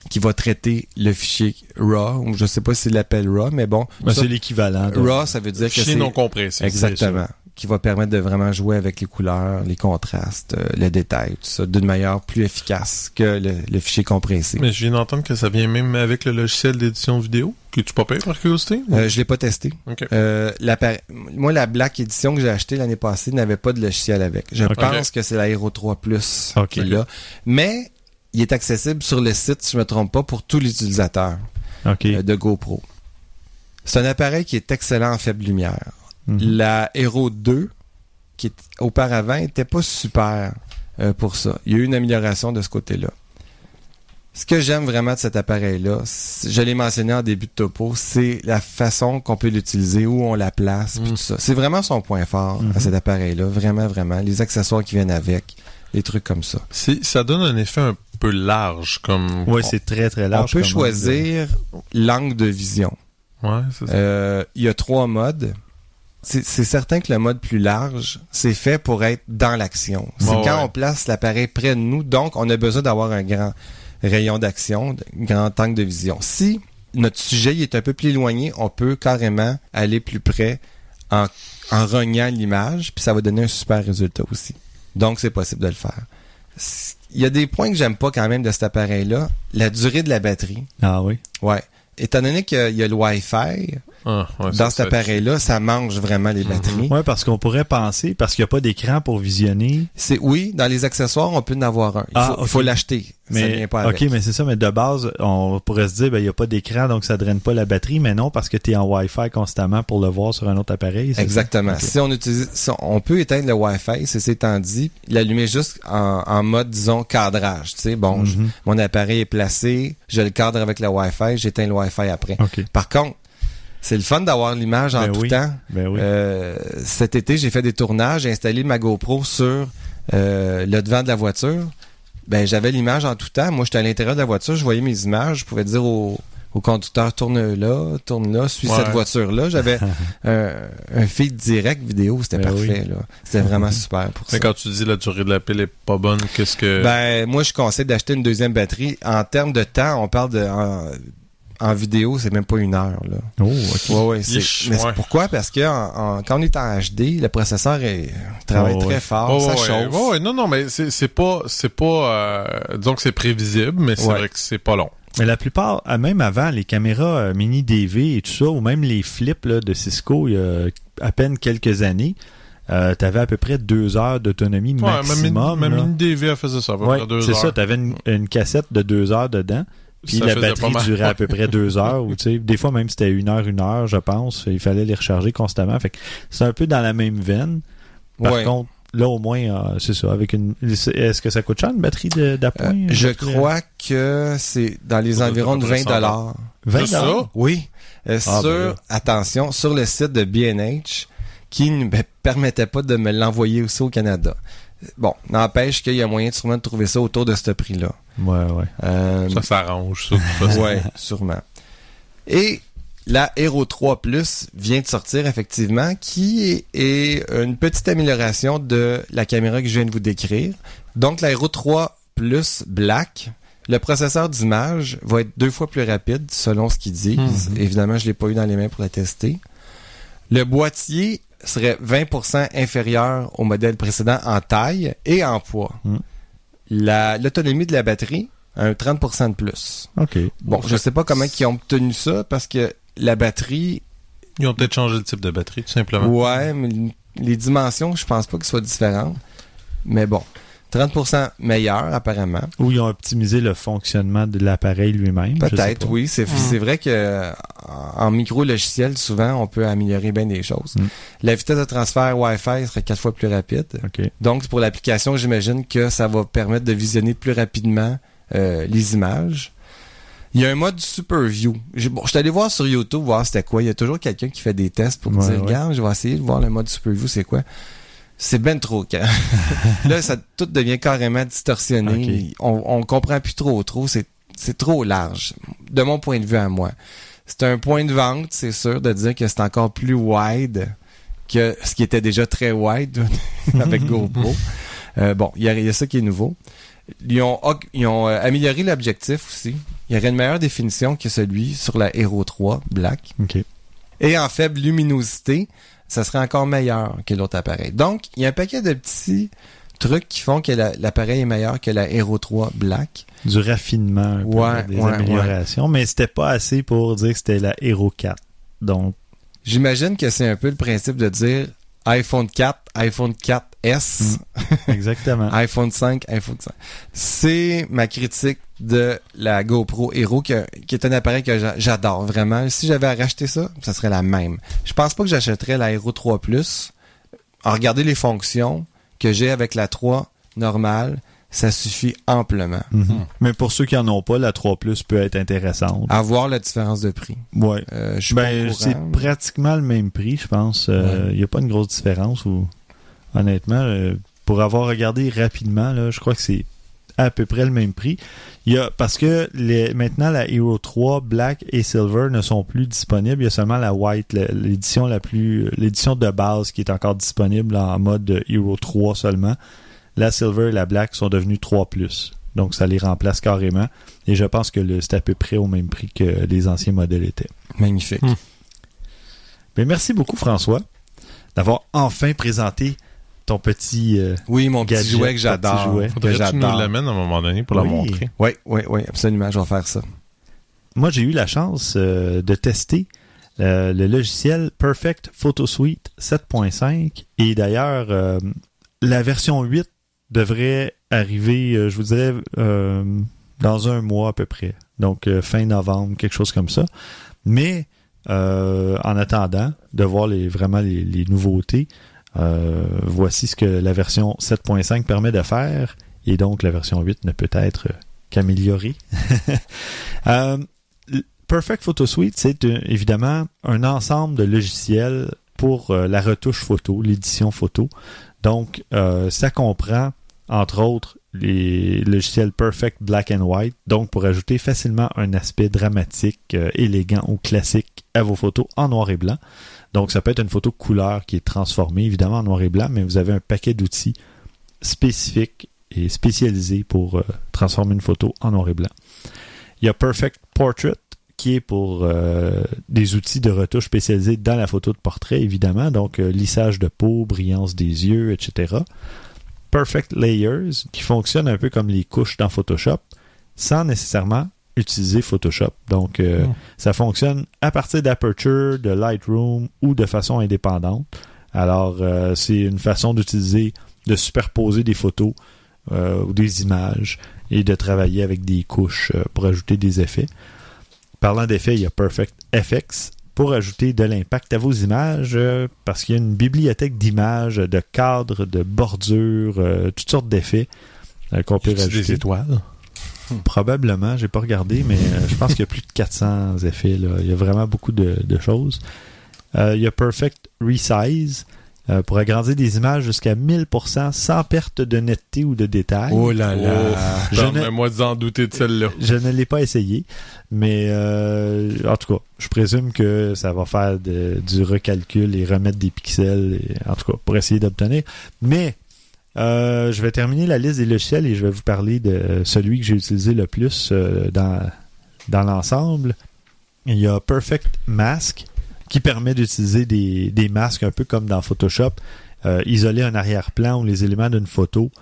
qui va traiter le fichier RAW, ou je sais pas s'il l'appelle RAW, mais bon. Ben, c'est l'équivalent. RAW, ça veut dire que Fichier c'est... non compressé. Exactement. Qui va permettre de vraiment jouer avec les couleurs, les contrastes, euh, le détail, tout ça, d'une manière plus efficace que le, le fichier compressé. Mais je viens d'entendre que ça vient même avec le logiciel d'édition vidéo. Que tu pas payé par curiosité? Euh, je l'ai pas testé. Euh, moi, la Black Edition que j'ai achetée l'année passée n'avait pas de logiciel avec. Je pense que c'est la Hero 3 Plus Ok. qui est là. Mais il est accessible sur le site, si je me trompe pas, pour tous les utilisateurs euh, de GoPro. C'est un appareil qui est excellent en faible lumière. Mhm. La Hero 2, qui est, auparavant était pas super euh, pour ça. Il y a eu une amélioration de ce côté-là. Ce que j'aime vraiment de cet appareil-là, je l'ai mentionné en début de topo, c'est la façon qu'on peut l'utiliser, où on la place, puis Mm. tout ça. C'est vraiment son point fort Mhm. à cet appareil-là, vraiment, vraiment. Les accessoires qui viennent avec, les trucs comme ça. Ça donne un effet un peu large, comme... Ouais, c'est très très large. on peut comme choisir l'angle de vision. Ouais, c'est ça. Euh, Il y a trois modes. C'est certain que le mode plus large, c'est fait pour être dans l'action. C'est quand ouais. on place l'appareil près de nous, donc on a besoin d'avoir un grand rayon d'action, un grand angle de vision. Si notre sujet est un peu plus éloigné, on peut carrément aller plus près en, en rognant l'image, puis ça va donner un super résultat aussi. Donc c'est possible de le faire. Il y a des points que j'aime pas quand même de cet appareil-là. La durée de la batterie. Ah oui. Ouais. Étant donné qu'il y a le Wi-Fi, Ah, ouais, dans ça, cet appareil-là, ça mange vraiment les Mhm. batteries. Ouais, parce qu'on pourrait penser, parce qu'il n'y a pas d'écran pour visionner. C'est oui, dans les accessoires, on peut en avoir un. Il Ah, faut, ok. il faut l'acheter. ça Mais, vient pas ok, mais c'est ça, mais de base, on pourrait se dire, ben, il n'y a pas d'écran, donc ça draine pas la batterie, mais non, parce que tu es en Wi-Fi constamment pour le voir sur un autre appareil. Exactement. Si on utilise, si on peut éteindre le Wi-Fi, c'est étant dit, l'allumer juste en, en mode, disons, cadrage. Tu sais, bon, je- Mhm. mon appareil est placé, je le cadre avec le Wi-Fi, j'éteins le Wi-Fi après. Ok. Par contre, c'est le fun d'avoir l'image en Ben tout oui. temps. Ben oui. Euh, cet été, j'ai fait des tournages, j'ai installé ma GoPro sur euh, le devant de la voiture. Ben, j'avais l'image en tout temps. Moi, j'étais à l'intérieur de la voiture, je voyais mes images, je pouvais dire au, au conducteur tourne là, tourne là, suis Ouais. cette voiture-là. J'avais un, un feed direct vidéo, c'était Ben parfait. là. C'était vraiment super pour ça. Mais quand tu dis la durée de la pile est pas bonne, qu'est-ce que... Ben, moi, je conseille d'acheter une deuxième batterie. En termes de temps, on parle de en, en vidéo, c'est même pas une heure. Là. Oh, ok. Ouais, ouais, c'est, Yeesh, mais ouais. pourquoi? Parce que en, en- quand on est en HD, le processeur est, travaille très ouais. fort, Ouais, ça ouais, chauffe. non, non, mais c'est pas, c'est pas, euh, disons que c'est prévisible, mais c'est Ouais. vrai que c'est pas long. Mais la plupart, ah, même avant, les caméras euh, mini DV et tout ça, ou même les flips là, de Cisco, il y a à peine quelques années, euh, tu avais à peu près deux heures d'autonomie Ouais, ma mini, maximum. ma là. mini DV elle faisait ça, à peu Ouais, près deux c'est ça, tu avais une, une cassette de deux heures dedans. Puis Ça la batterie mal. durait à peu près deux heures. ou, tu sais, des fois même c'était une heure, une heure, je pense. Il fallait les recharger constamment. Fait que c'est un peu dans la même veine. Par Ouais. contre, là au moins, euh, c'est ça. Avec une, est-ce que ça coûte cher une batterie d'appoint Euh, une je batterie, crois que c'est dans les Ça environs de être à peu 20 près dollars. 20 Juste ça? dollars? Oui. Euh, Ah, sur, ben là. attention, sur le site de B&H, qui ne me permettait pas de me l'envoyer aussi au Canada. Bon, n'empêche qu'il y a moyen sûrement de trouver ça autour de ce prix-là. Ouais, ouais. Euh, Ça s'arrange, ça. façon. ouais, sûrement. Et la Hero 3 Plus vient de sortir effectivement, qui est, une petite amélioration de la caméra que je viens de vous décrire. Donc la Hero 3 Plus Black, le processeur d'image va être deux fois plus rapide selon ce qu'ils disent. Mhm. Évidemment, je l'ai pas eu dans les mains pour la tester. Le boîtier serait 20% inférieur au modèle précédent en taille et en poids. La- L'autonomie de la batterie, un 30% de plus. OK. Bon, je sais pas comment ils ont obtenu ça parce que la batterie, Ils ont peut-être changé le type de batterie, tout simplement. ouais, mais les dimensions, je pense pas qu'elles soient différentes. Mais bon, 30% meilleur apparemment. Ou ils ont optimisé le fonctionnement de l'appareil lui-même. je Peut-être, oui. C'est c'est vrai que en micro-logiciel, souvent, on peut améliorer bien des choses. Mm. La vitesse de transfert Wi-Fi serait quatre fois plus rapide. Donc, pour l'application, j'imagine que ça va permettre de visionner plus rapidement euh, les images. Il y a un mode Super View. J'ai- Bon, je suis allé voir sur YouTube, voir c'était quoi. Il y a toujours quelqu'un qui fait des tests pour Ouais, dire, ouais. regarde, je vais essayer de voir le mode Super View, c'est quoi. C'est ben trop quand. Là, ça tout devient carrément distorsionné. On, on comprend plus trop trop. C'est, c'est trop large, de mon point de vue à moi. C'est un point de vente, c'est sûr, de dire que c'est encore plus wide que ce qui était déjà très wide avec GoPro. Euh, bon, il y, y a ça qui est nouveau. Ils ont, ils ont euh, amélioré l'objectif aussi. Il y aurait une meilleure définition que celui sur la Hero 3 Black. OK. Et en faible luminosité, ça serait encore meilleur que l'autre appareil. Donc, il y a un paquet de petits trucs qui font que la- l'appareil est meilleur que la Hero 3 Black. Du raffinement, un peu, Ouais, des ouais, améliorations. Mais c'était pas assez pour dire que c'était la Hero 4. Donc, J'imagine que c'est un peu le principe de dire iPhone 4, iPhone 4S, exactement. iPhone 5, iPhone 5. C'est ma critique de la GoPro Hero, que- qui est un appareil que j'a- j'adore vraiment. Si j'avais à racheter ça, ça serait la même. Je pense pas que j'achèterais la Hero 3 Plus. En regardant les fonctions que j'ai avec la 3 normale, ça suffit amplement. Mhm. Mais pour ceux qui en ont pas, la 3 Plus peut être intéressante. À voir la différence de prix. Ouais. Euh, Ben, c'est pratiquement le même prix, je pense. Il n'y a pas une grosse différence. Honnêtement, euh, pour avoir regardé rapidement, là, je crois que c'est à peu près le même prix. Il y a, parce que les, maintenant, la Hero 3 Black et Silver ne sont plus disponibles. Il y a seulement la White, l'édition la plus, l'édition de base qui est encore disponible en mode Hero 3 seulement. La Silver et la Black sont devenues 3 Plus. Donc, ça les remplace carrément. Et je pense que le- c'est à peu près au même prix que les anciens modèles étaient. Magnifique. Hmm. Mais merci beaucoup, François, d'avoir enfin présenté ton petit. euh, Oui, mon petit Gadget, jouet que ton j'adore. petit jouet. que Faudrait que tu nous j'adore. l'amènes à un moment donné pour la Oui. montrer? Oui, oui, oui, absolument, je vais faire ça. Moi, j'ai eu la chance euh, de tester euh, le logiciel Perfect Photo Suite 7.5. Et d'ailleurs, euh, la version 8 devrait arriver, euh, je vous dirais, euh, dans un mois à peu près. Donc, euh, fin novembre, quelque chose comme ça. Mais, euh, en attendant de voir les, vraiment les, les nouveautés, voici ce que la version 7.5 permet de faire. Et donc, la version 8 ne peut être qu'améliorée. Perfect Photo Suite, c'est évidemment un ensemble de logiciels pour la retouche photo, l'édition photo. Donc, euh, ça comprend, entre autres, les logiciels Perfect Black and White, donc pour ajouter facilement un aspect dramatique, euh, élégant ou classique à vos photos en noir et blanc. Donc, ça peut être une photo couleur qui est transformée, évidemment, en noir et blanc, mais vous avez un paquet d'outils spécifiques et spécialisés pour euh, transformer une photo en noir et blanc. Il y a Perfect Portrait, qui est pour euh, des outils de retouche spécialisés dans la photo de portrait, évidemment, donc euh, lissage de peau, brillance des yeux, etc. Perfect Layers, qui fonctionne un peu comme les couches dans Photoshop, sans nécessairement utiliser Photoshop. Donc, euh, Mm. ça fonctionne à partir d'Aperture, de Lightroom ou de façon indépendante. Alors, c'est une façon d'utiliser, de superposer des photos ou des images et de travailler avec des couches pour ajouter des effets. Parlant d'effets, il y a Perfect FX pour ajouter de l'impact à vos images euh, parce qu'il y a une bibliothèque d'images, de cadres, de bordures, euh, toutes sortes d'effets euh, qu'on peut rajouter. des étoiles? Probablement, j'ai pas regardé, mais euh, je pense qu'il y a plus de 400 effets. Là. Il y a vraiment beaucoup de, de choses. Il y a Perfect Resize euh, pour agrandir des images jusqu'à 1000% sans perte de netteté ou de détail. Oh là là. Je ne- Permets-moi d'en douter de celle-là. Je ne l'ai pas essayé, mais euh, en tout cas, je présume que ça va faire de- du recalcul et remettre des pixels, et- en tout cas, pour essayer d'obtenir. Mais euh, je vais terminer la liste des logiciels et je vais vous parler de celui que j'ai utilisé le plus dans, dans l'ensemble. Il y a Perfect Mask qui permet d'utiliser des, des masques un peu comme dans Photoshop, euh, isoler un arrière-plan ou les éléments d'une photo,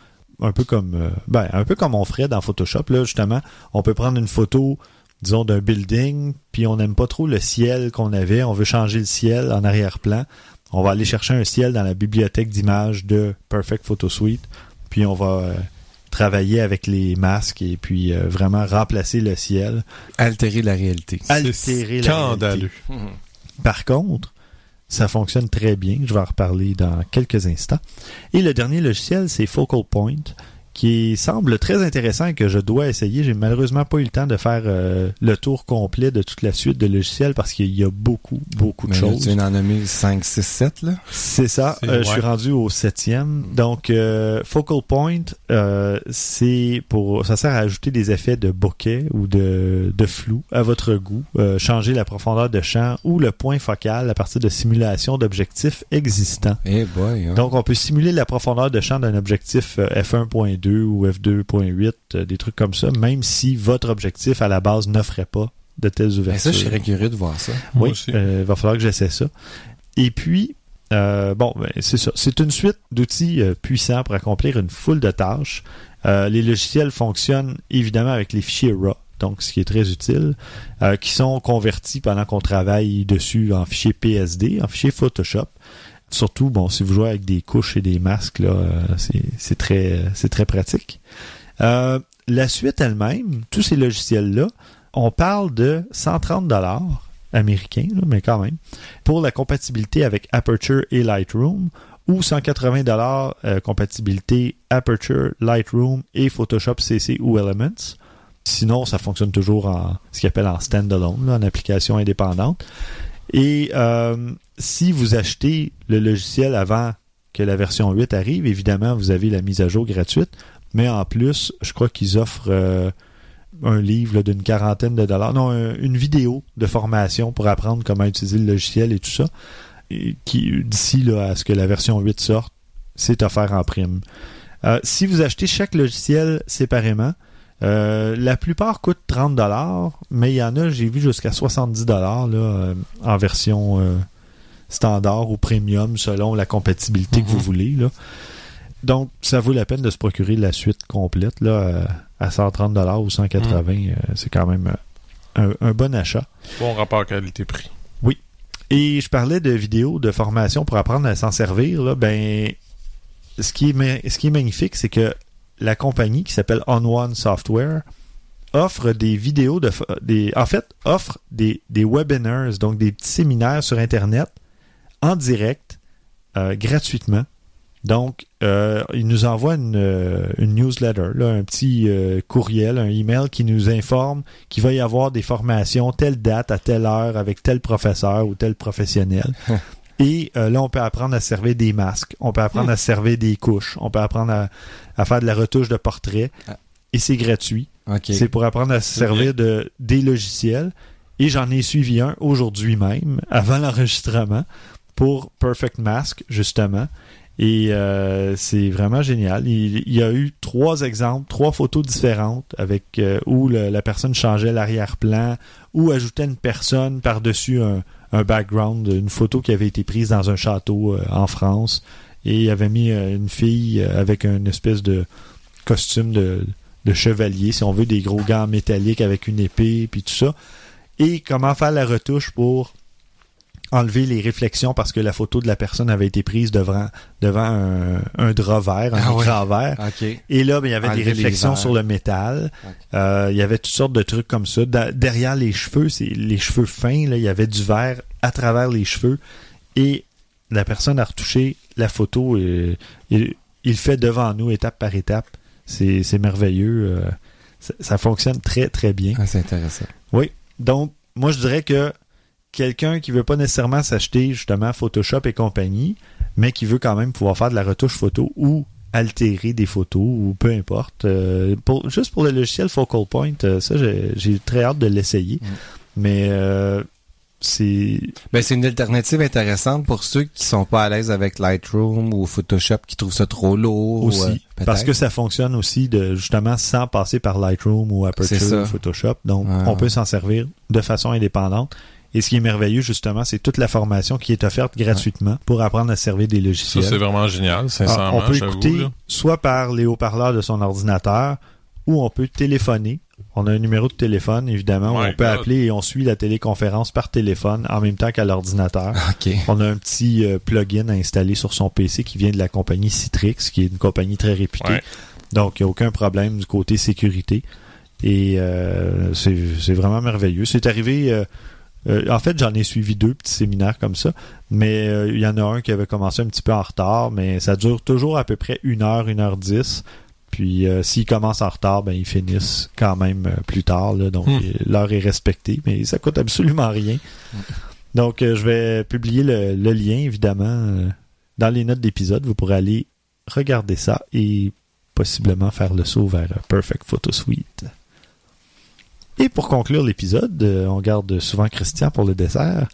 un peu comme euh, ben, un peu comme on ferait dans Photoshop. Là, justement, on peut prendre une photo, disons, d'un building, puis on n'aime pas trop le ciel qu'on avait, on veut changer le ciel en arrière-plan. On va aller chercher un ciel dans la bibliothèque d'images de Perfect Photo Suite, puis on va euh, travailler avec les masques et puis euh, vraiment remplacer le ciel. Altérer la réalité. Altérer la scandaleux. Par contre, ça fonctionne très bien. Je vais en reparler dans quelques instants. Et le dernier logiciel, c'est Focal Point, qui semble très intéressant et que je dois essayer. J'ai malheureusement pas eu le temps de faire euh, le tour complet de toute la suite de logiciels parce qu'il y a beaucoup, beaucoup de choses. Tu 5, 6, 7, là? C'est ça. Euh, je suis rendu au septième. Donc, euh, Focal Point, euh, c'est pour, ça sert à ajouter des effets de bokeh ou de, de flou à votre goût, euh, changer la profondeur de champ ou le point focal à partir de simulations d'objectifs existants. Hey boy. Hein. Donc, on peut simuler la profondeur de champ d'un objectif F1.2 ou F2.8, euh, des trucs comme ça, même si votre objectif à la base n'offrait pas de telles ouvertures. Mais ça, je serais curieux de voir ça. Oui, il euh, va falloir que j'essaie ça. Et puis, euh, bon, ben, c'est ça. C'est une suite d'outils puissants pour accomplir une foule de tâches. les logiciels fonctionnent évidemment avec les fichiers RAW, donc ce qui est très utile, qui sont convertis pendant qu'on travaille dessus en fichiers PSD, en fichiers Photoshop. Surtout, bon, si vous jouez avec des couches et des masques, là, euh, c'est très, c'est très pratique. Euh, la suite elle-même, tous ces logiciels-là, on parle de 130 dollars américains, mais quand même, pour la compatibilité avec Aperture et Lightroom, ou 180 dollars euh, compatibilité Aperture, Lightroom et Photoshop CC ou Elements. Sinon, ça fonctionne toujours en ce qu'on appelle en standalone, en application indépendante. Et euh, si vous achetez le logiciel avant que la version 8 arrive, évidemment, vous avez la mise à jour gratuite. Mais en plus, je crois qu'ils offrent euh, un livre d'une quarantaine de dollars. Non, un- une vidéo de formation pour apprendre comment utiliser le logiciel et tout ça. Qui, d'ici à ce que la version 8 sorte, c'est offert en prime. Euh, si vous achetez chaque logiciel séparément, euh, la plupart coûtent 30 dollars, mais il y en a, j'ai vu jusqu'à 70 dollars euh, en version euh, standard ou premium selon la compatibilité que Mhm. vous voulez. Là. Donc, ça vaut la peine de se procurer la suite complète là, à 130 dollars ou 180. euh, c'est quand même un, un bon achat. Bon rapport qualité-prix. Et je parlais de vidéos de formation pour apprendre à s'en servir. Là, ben, ce qui est, ma- ce qui est magnifique, c'est que la compagnie qui s'appelle On One Software offre des vidéos de des en fait offre des, des webinars donc des petits séminaires sur internet en direct euh, gratuitement. Donc euh, il nous envoie une, euh, une newsletter là, un petit euh, courriel un email qui nous informe qu'il va y avoir des formations telle date à telle heure avec tel professeur ou tel professionnel. Et euh, là on peut apprendre à se servir des masques on peut apprendre à se servir des couches on peut apprendre à, à faire de la retouche de portrait Ah. et c'est gratuit c'est pour apprendre à se servir de des logiciels. Et j'en ai suivi un aujourd'hui même, avant l'enregistrement, pour Perfect Mask, justement. Et euh, c'est vraiment génial. Il, il y a eu trois exemples, trois photos différentes avec euh, où le- la personne changeait l'arrière-plan ou ajoutait une personne par-dessus un, un background, une photo qui avait été prise dans un château euh, en France. Et il avait mis euh, une fille euh, avec une espèce de costume de, de chevalier, si on veut, des gros gants métalliques avec une épée, puis tout ça. Et comment faire la retouche pour enlever les réflexions parce que la photo de la personne avait été prise devant, devant un, un drap vert, un Ah ouais. vert. Et là, ben, il y avait Enlever des réflexions sur le métal. Euh, il y avait toutes sortes de trucs comme ça. Da- derrière les cheveux, c'est les cheveux fins, là, il y avait du verre à travers les cheveux. Et la personne a retouché la photo et, et il le fait devant nous, étape par étape. C'est c'est merveilleux. euh, ça, ça fonctionne très, très bien. Ah, c'est intéressant. Donc, moi, je dirais que quelqu'un qui veut pas nécessairement s'acheter justement Photoshop et compagnie, mais qui veut quand même pouvoir faire de la retouche photo ou altérer des photos ou peu importe. Euh, pour, juste pour le logiciel Focal Point, euh, ça j'ai j'ai très hâte de l'essayer. Mm. Mais euh, c'est Ben, c'est une alternative intéressante pour ceux qui sont pas à l'aise avec Lightroom ou Photoshop, qui trouvent ça trop lourd. aussi euh, parce que ça fonctionne aussi de justement sans passer par Lightroom ou Aperture ça. ou Photoshop. Donc Ah. on peut s'en servir de façon indépendante. Et ce qui est merveilleux justement, c'est toute la formation qui est offerte gratuitement pour apprendre à servir des Ça, logiciels. c'est vraiment génial, Ah, on peut écouter là. soit par les haut-parleurs de son ordinateur ou on peut téléphoner. On a un numéro de téléphone, évidemment, où on peut God. appeler et on suit la téléconférence par téléphone en même temps qu'à l'ordinateur. On a un petit euh, plugin installé sur son PC qui vient de la compagnie Citrix, qui est une compagnie très réputée. Ouais. Donc, il n'y a aucun problème du côté sécurité. Et euh, c'est vraiment merveilleux. C'est arrivé... euh, euh, en fait, j'en ai suivi deux petits séminaires comme ça, mais euh, il y en a un qui avait commencé un petit peu en retard, mais ça dure toujours à peu près une heure, une heure dix. Puis euh, s'ils commencent en retard, ben ils finissent quand même euh, plus tard, là, donc Hmm. euh, l'heure est respectée, mais ça coûte absolument rien. Donc euh, je vais publier le, le lien évidemment dans les notes d'épisode. Vous pourrez aller regarder ça et possiblement faire le saut vers Perfect Photo Suite. Et pour conclure l'épisode, euh, on garde souvent Christian pour le dessert.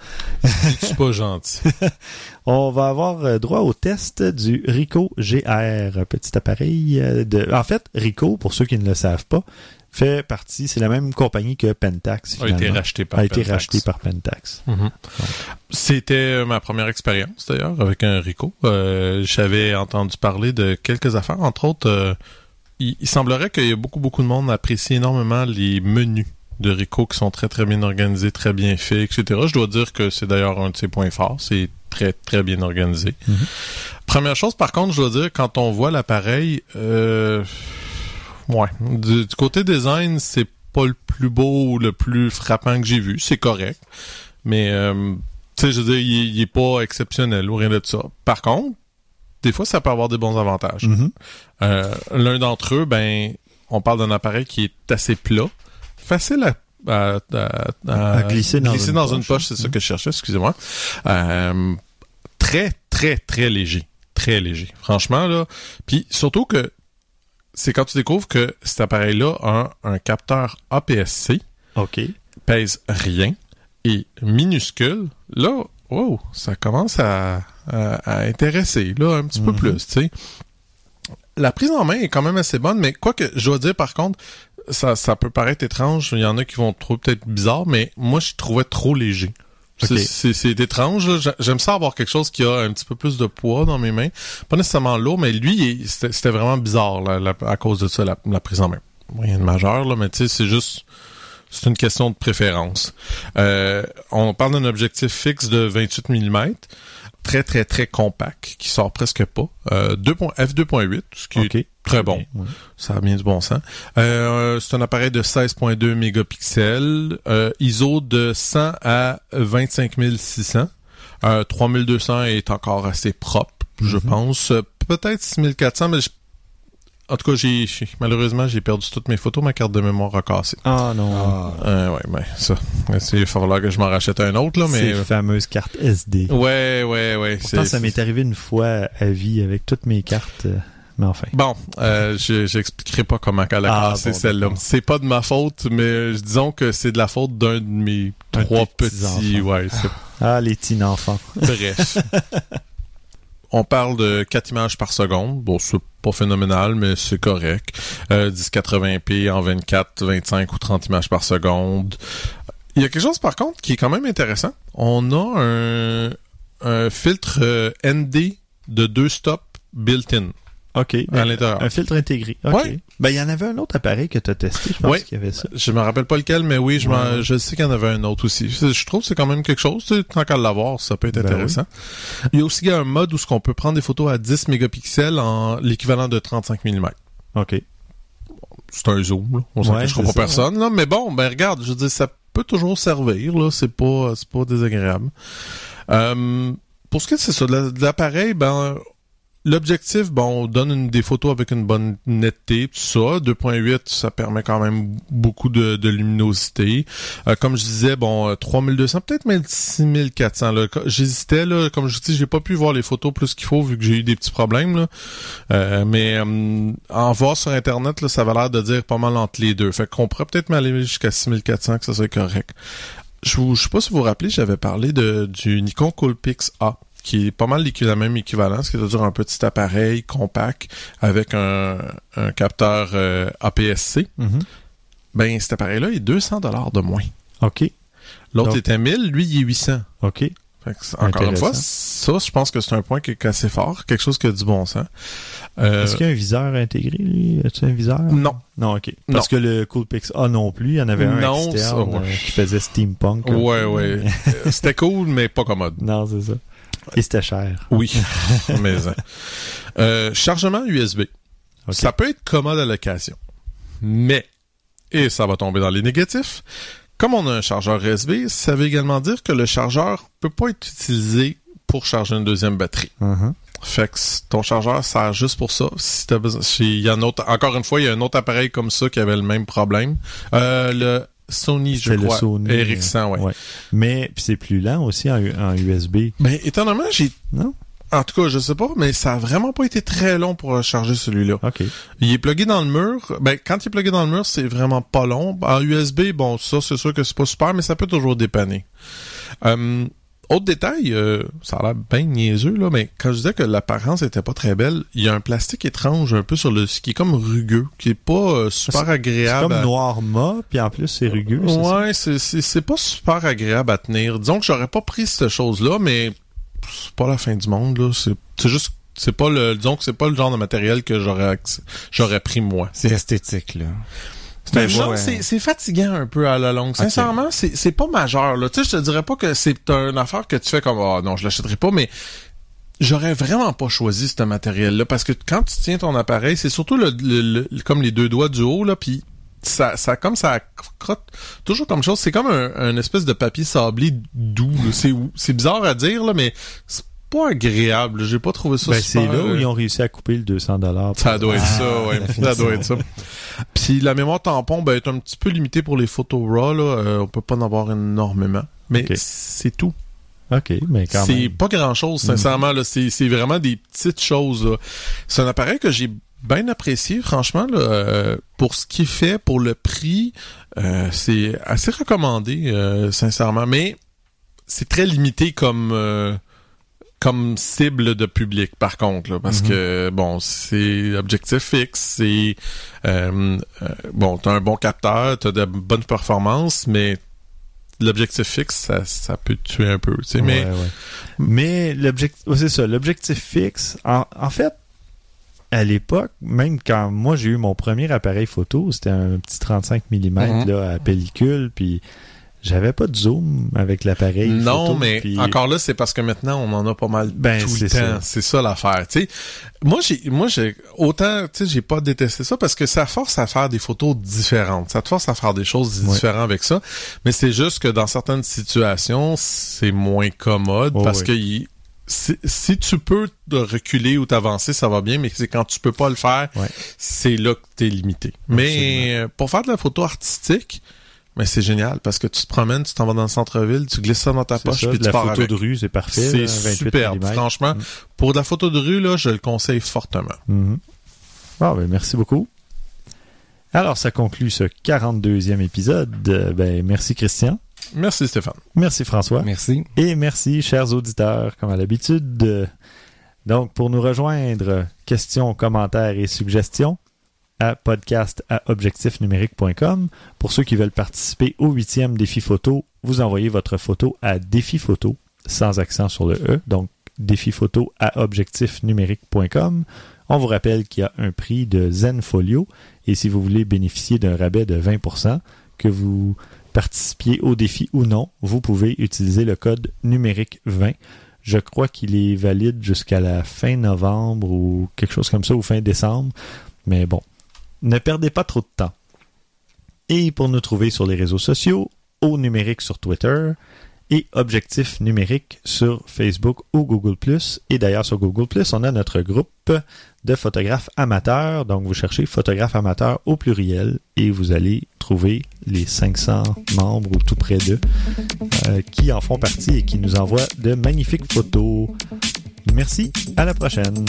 C'est pas gentil? On va avoir euh, droit au test du Ricoh GR, un petit appareil euh, de. En fait, Ricoh, pour ceux qui ne le savent pas, fait partie. C'est la même compagnie que Pentax. a été racheté par a été Pentax. racheté par Pentax. Mhm. C'était ma première expérience d'ailleurs avec un Rico. Euh, J'avais entendu parler de quelques affaires, entre autres. euh, il, il semblerait qu'il y a beaucoup beaucoup de monde apprécie énormément les menus de Rico qui sont très très bien organisés, très bien faits, etc. Je dois dire que c'est d'ailleurs un de ses points forts. C'est très très bien organisé. Mhm. Première chose, par contre, je dois dire quand on voit l'appareil, euh, ouais, du, du côté design, c'est pas le plus beau ou le plus frappant que j'ai vu. C'est correct, mais euh, tu sais, je veux dire, il, il est pas exceptionnel ou rien de ça. Par contre, des fois, ça peut avoir des bons avantages. Mhm. Euh, L'un d'entre eux, ben, on parle d'un appareil qui est assez plat, facile à, à, à- À glisser dans une dans une poche. c'est ça que je cherchais, excusez-moi. Euh, très, très, très léger. Très léger. Franchement, là. Puis surtout que c'est quand tu découvres que cet appareil-là a un, un capteur APS-C, OK. pèse rien, et minuscule, là, wow, ça commence à, à, à intéresser, là, un petit peu Mhm. plus, tu sais. La prise en main est quand même assez bonne, mais quoi que je dois dire par contre, ça, ça peut paraître étrange, il y en a qui vont trouver peut-être bizarre, mais moi je trouvais trop léger. C'est- Ok. C'est étrange. J'aime ça avoir quelque chose qui a un petit peu plus de poids dans mes mains. Pas nécessairement lourd, mais lui, c'était c'était vraiment bizarre là, la- à cause de ça, la, la prise en main. Rien de majeur, là, mais tu sais, c'est juste... C'est une question de préférence. Euh, on parle d'un objectif fixe de 28 mm, très très très compact, qui sort presque pas. Euh, 2 point- f2.8, ce qui est très bon. Ça a bien du bon sens. Euh, c'est un appareil de 16.2 mégapixels, euh, ISO de 100 à 25 600. Euh, 3200 est encore assez propre, je Mhm. pense. Peut-être 6400, mais je- en tout cas, j'ai malheureusement j'ai perdu toutes mes photos, ma carte de mémoire a cassé. Ah non. Euh, ouais, ben ça, c'est fort là que je m'en rachète un autre là, mais Ces fameuses cartes SD. ouais, ouais, ouais. Pourtant, ça m'est arrivé une fois à vie avec toutes mes cartes. euh, Mais enfin. Bon, euh, je j'expliquerai pas comment elle a Ah, cassé bon, celle-là. C'est pas de ma faute, mais euh, disons que c'est de la faute d'un de mes Un trois petits. Ouais, Ah, les petits enfants. bref. On parle de 4 images par seconde. Bon, c'est pas phénoménal, mais c'est correct. Euh, 1080p en 24, 25 ou 30 images par seconde. Il y a quelque chose par contre qui est quand même intéressant. On a un, un filtre euh, ND de deux stops built-in OK. à l'intérieur. Un filtre intégré. OK. Ouais. Ben, il y en avait un autre appareil que tu as testé, je pense Ouais. qu'il y avait ça. Je me rappelle pas lequel, mais oui, je, m'en- Ouais. je sais qu'il y en avait un autre aussi. Je trouve que c'est quand même quelque chose. Tant qu'à l'avoir, ça peut être Ben intéressant. Il y a aussi un mode où ce qu'on peut prendre des photos à 10 mégapixels en l'équivalent de 35 mm. OK. C'est un zoom, là. On s'en cachera pas ça, personne, là. Mais bon, ben regarde, je veux dire, ça peut toujours servir, là. C'est pas, c'est pas désagréable. Euh, pour ce qui est, de l'appareil, ben, L'objectif, bon, donne une, des photos avec une bonne netteté, tout ça. 2.8, ça permet quand même beaucoup de, de luminosité. Euh, comme je disais, bon, euh, 3200, peut-être même 6400. là. J'hésitais, là, comme je dis, j'ai pas pu voir les photos plus qu'il faut vu que j'ai eu des petits problèmes. Là. Euh, mais euh, en voir sur Internet, là, ça va l'air de dire pas mal entre les deux. Fait qu'on pourrait peut-être m'aller jusqu'à 6400, que ça serait correct. Je, je sais pas si vous vous rappelez, j'avais parlé de, du Nikon Coolpix A qui est pas mal la même équivalence, c'est-à-dire un petit appareil compact avec un, un capteur euh, APS-C. Mhm. Ben, cet appareil-là est 200 dollars de moins. OK. L'autre était 1000, lui, il est 800. OK. Fait que c'est- encore une fois, ça, je pense que c'est un point qui est assez fort, quelque chose qui a du bon sens. Euh, Est-ce qu'il y a un viseur intégré, lui? As-tu un viseur? Non. Non, OK. Parce que le Coolpix A non plus, il y en avait un Non, externe ça, ouais. euh, qui faisait steampunk. un Ouais, peu. ouais. C'était cool, mais pas commode. Non, c'est ça. Et c'était cher. Oui, mais euh, euh, chargement USB. Ça peut être commode à l'occasion. Mais, et ça va tomber dans les négatifs, comme on a un chargeur USB, ça veut également dire que le chargeur peut pas être utilisé pour charger une deuxième batterie. Mhm. Fait que ton chargeur sert juste pour ça. Si t'as besoin, si- il y a un autre, encore une fois, il y a un autre appareil comme ça qui avait le même problème. Euh, le Sony, je C'est le crois. Sony, Ericsson, ouais. ouais. Mais c'est plus lent aussi en, en USB. Ben, étonnamment, j'ai, Non? en tout cas, je sais pas, mais ça a vraiment pas été très long pour charger celui-là. OK. Il est plugué dans le mur. Ben, quand il est plugué dans le mur, c'est vraiment pas long. En USB, bon, ça, c'est sûr que c'est pas super, mais ça peut toujours dépanner. Euh, autre détail, euh, ça a l'air bien niaiseux, là, mais quand je disais que l'apparence était pas très belle, il y a un plastique étrange un peu sur le, qui est comme rugueux, qui est pas euh, super C'est agréable. comme à- noir mat, puis en plus c'est rugueux. c'est? Ouais, c'est, c'est, c'est pas super agréable à tenir. Disons que j'aurais pas pris cette chose-là, mais c'est pas la fin du monde, là. C'est, c'est juste, c'est pas le, disons que c'est pas le genre de matériel que j'aurais, j'aurais pris moi. C'est esthétique, là. Ben, un c'est, fatigant un peu à la longue. Sincèrement, c'est, pas majeur, là. Tu sais, je te dirais pas que c'est une affaire que tu fais comme, ah non, je l'achèterai pas, mais j'aurais vraiment pas choisi ce matériel-là parce que quand tu tiens ton appareil, c'est surtout le, le- le- comme les deux doigts du haut, là, puis ça, ça, comme ça crotte toujours comme chose. C'est comme un, un espèce de papier sablé doux. C'est, c'est bizarre à dire, là, mais c'est pas agréable. J'ai pas trouvé ça Ben, c'est là où euh, ils ont réussi à couper le 200 dollars. ça doit être Ah, ça, ouais. Ça doit être ça. Puis la mémoire tampon ben, est un petit peu limitée pour les photos RAW. Là. Euh, on peut pas en avoir énormément. Mais c'est tout. OK, mais quand C'est même. pas grand-chose, sincèrement. là. C'est c'est vraiment des petites choses. C'est un appareil que j'ai bien apprécié, franchement. Là, euh, pour ce qu'il fait, pour le prix, euh, c'est assez recommandé, euh, sincèrement. Mais c'est très limité comme... comme cible de public par contre là, parce Mhm. que bon c'est objectif fixe c'est euh, euh, bon t'as un bon capteur t'as de bonnes performances mais l'objectif fixe ça, ça peut te tuer un peu tu sais mais Ouais. Mais l'objectif, c'est ça, l'objectif fixe, en, en fait, à l'époque, même quand moi j'ai eu mon premier appareil photo, c'était un petit 35 mm Mhm. là, à pellicule, puis j'avais pas de zoom avec l'appareil. non photo, mais puis- encore là c'est parce que maintenant on en a pas mal Ben, tout le c'est temps ça. c'est ça l'affaire tu moi j'ai moi j'ai autant tu sais j'ai pas détesté ça parce que ça force à faire des photos différentes ça te force à faire des choses Ouais. différentes avec ça mais c'est juste que dans certaines situations c'est moins commode Oh, parce oui. que si, si tu peux te reculer ou t'avancer, ça va bien, mais c'est quand tu peux pas le faire, Ouais. c'est là que t'es limité. Mais euh, pour faire de la photo artistique, mais c'est génial parce que tu te promènes, tu t'en vas dans le centre-ville, tu glisses ça dans ta poche, ça, puis de tu la pars photo avec. de rue, c'est parfait. C'est là, 28 superbe, franchement. Mm. Pour de la photo de rue, là, je le conseille fortement. Ah, ben, merci beaucoup. Alors, ça conclut ce 42e épisode. Ben, merci Christian. Merci Stéphane. Merci François. Merci. Et merci, chers auditeurs, comme à l'habitude. Donc, pour nous rejoindre, questions, commentaires et suggestions à podcast à objectifnumérique.com. Pour ceux qui veulent participer au huitième défi photo, vous envoyez votre photo à défi photo, sans accent sur le E, donc défi photo à objectifnumérique.com. On vous rappelle qu'il y a un prix de Zenfolio et si vous voulez bénéficier d'un rabais de 20%, que vous participiez au défi ou non, vous pouvez utiliser le code numérique 20. Je crois qu'il est valide jusqu'à la fin novembre ou quelque chose comme ça, ou fin décembre. Mais bon, ne perdez pas trop de temps. Et pour nous trouver sur les réseaux sociaux, au numérique sur Twitter et Objectif Numérique sur Facebook ou Google+. Et d'ailleurs, sur Google+, on a notre groupe de photographes amateurs. Donc, vous cherchez photographes amateurs au pluriel et vous allez trouver les 500 membres ou tout près d'eux euh, qui en font partie et qui nous envoient de magnifiques photos. Merci, à la prochaine.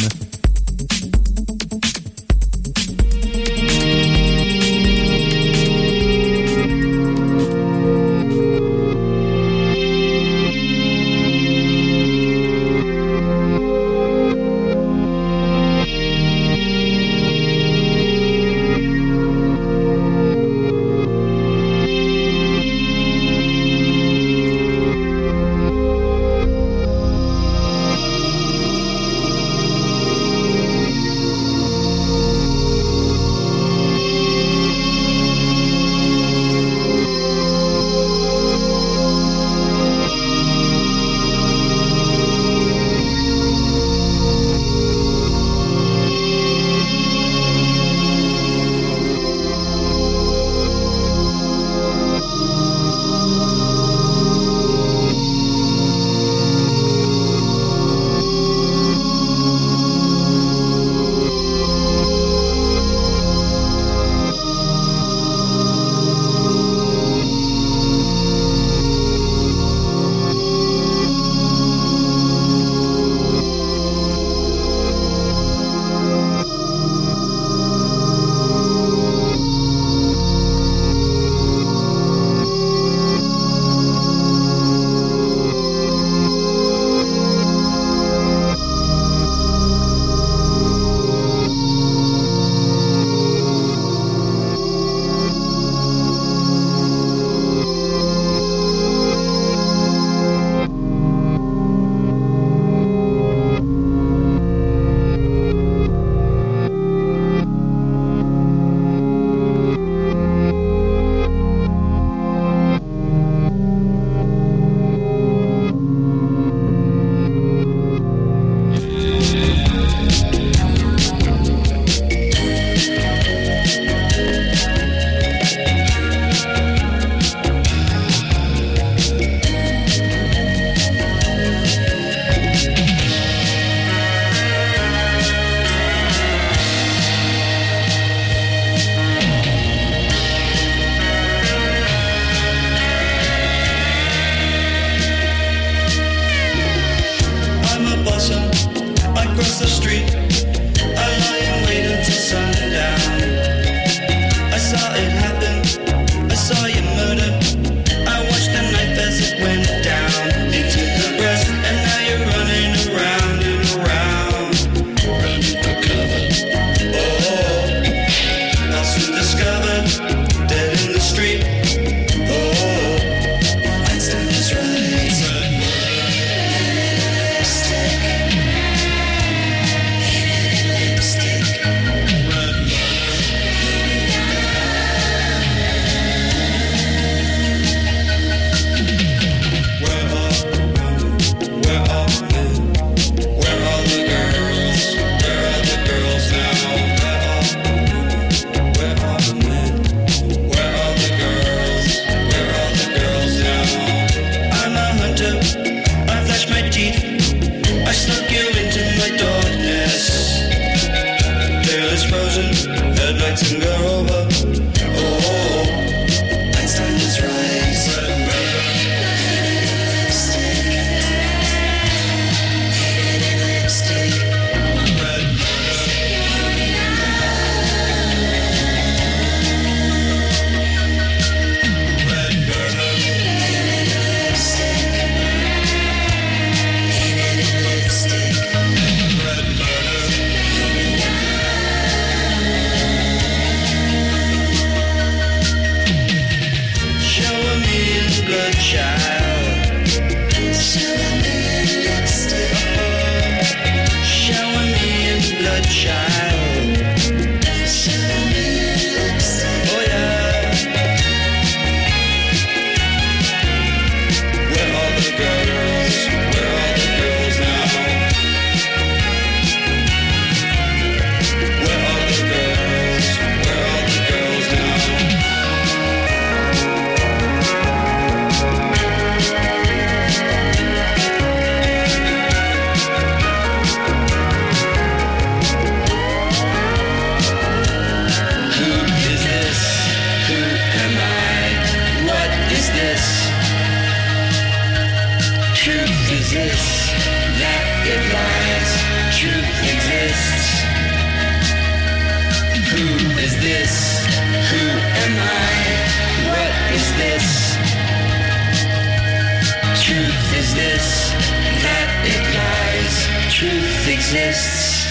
This, that it lies. Truth exists.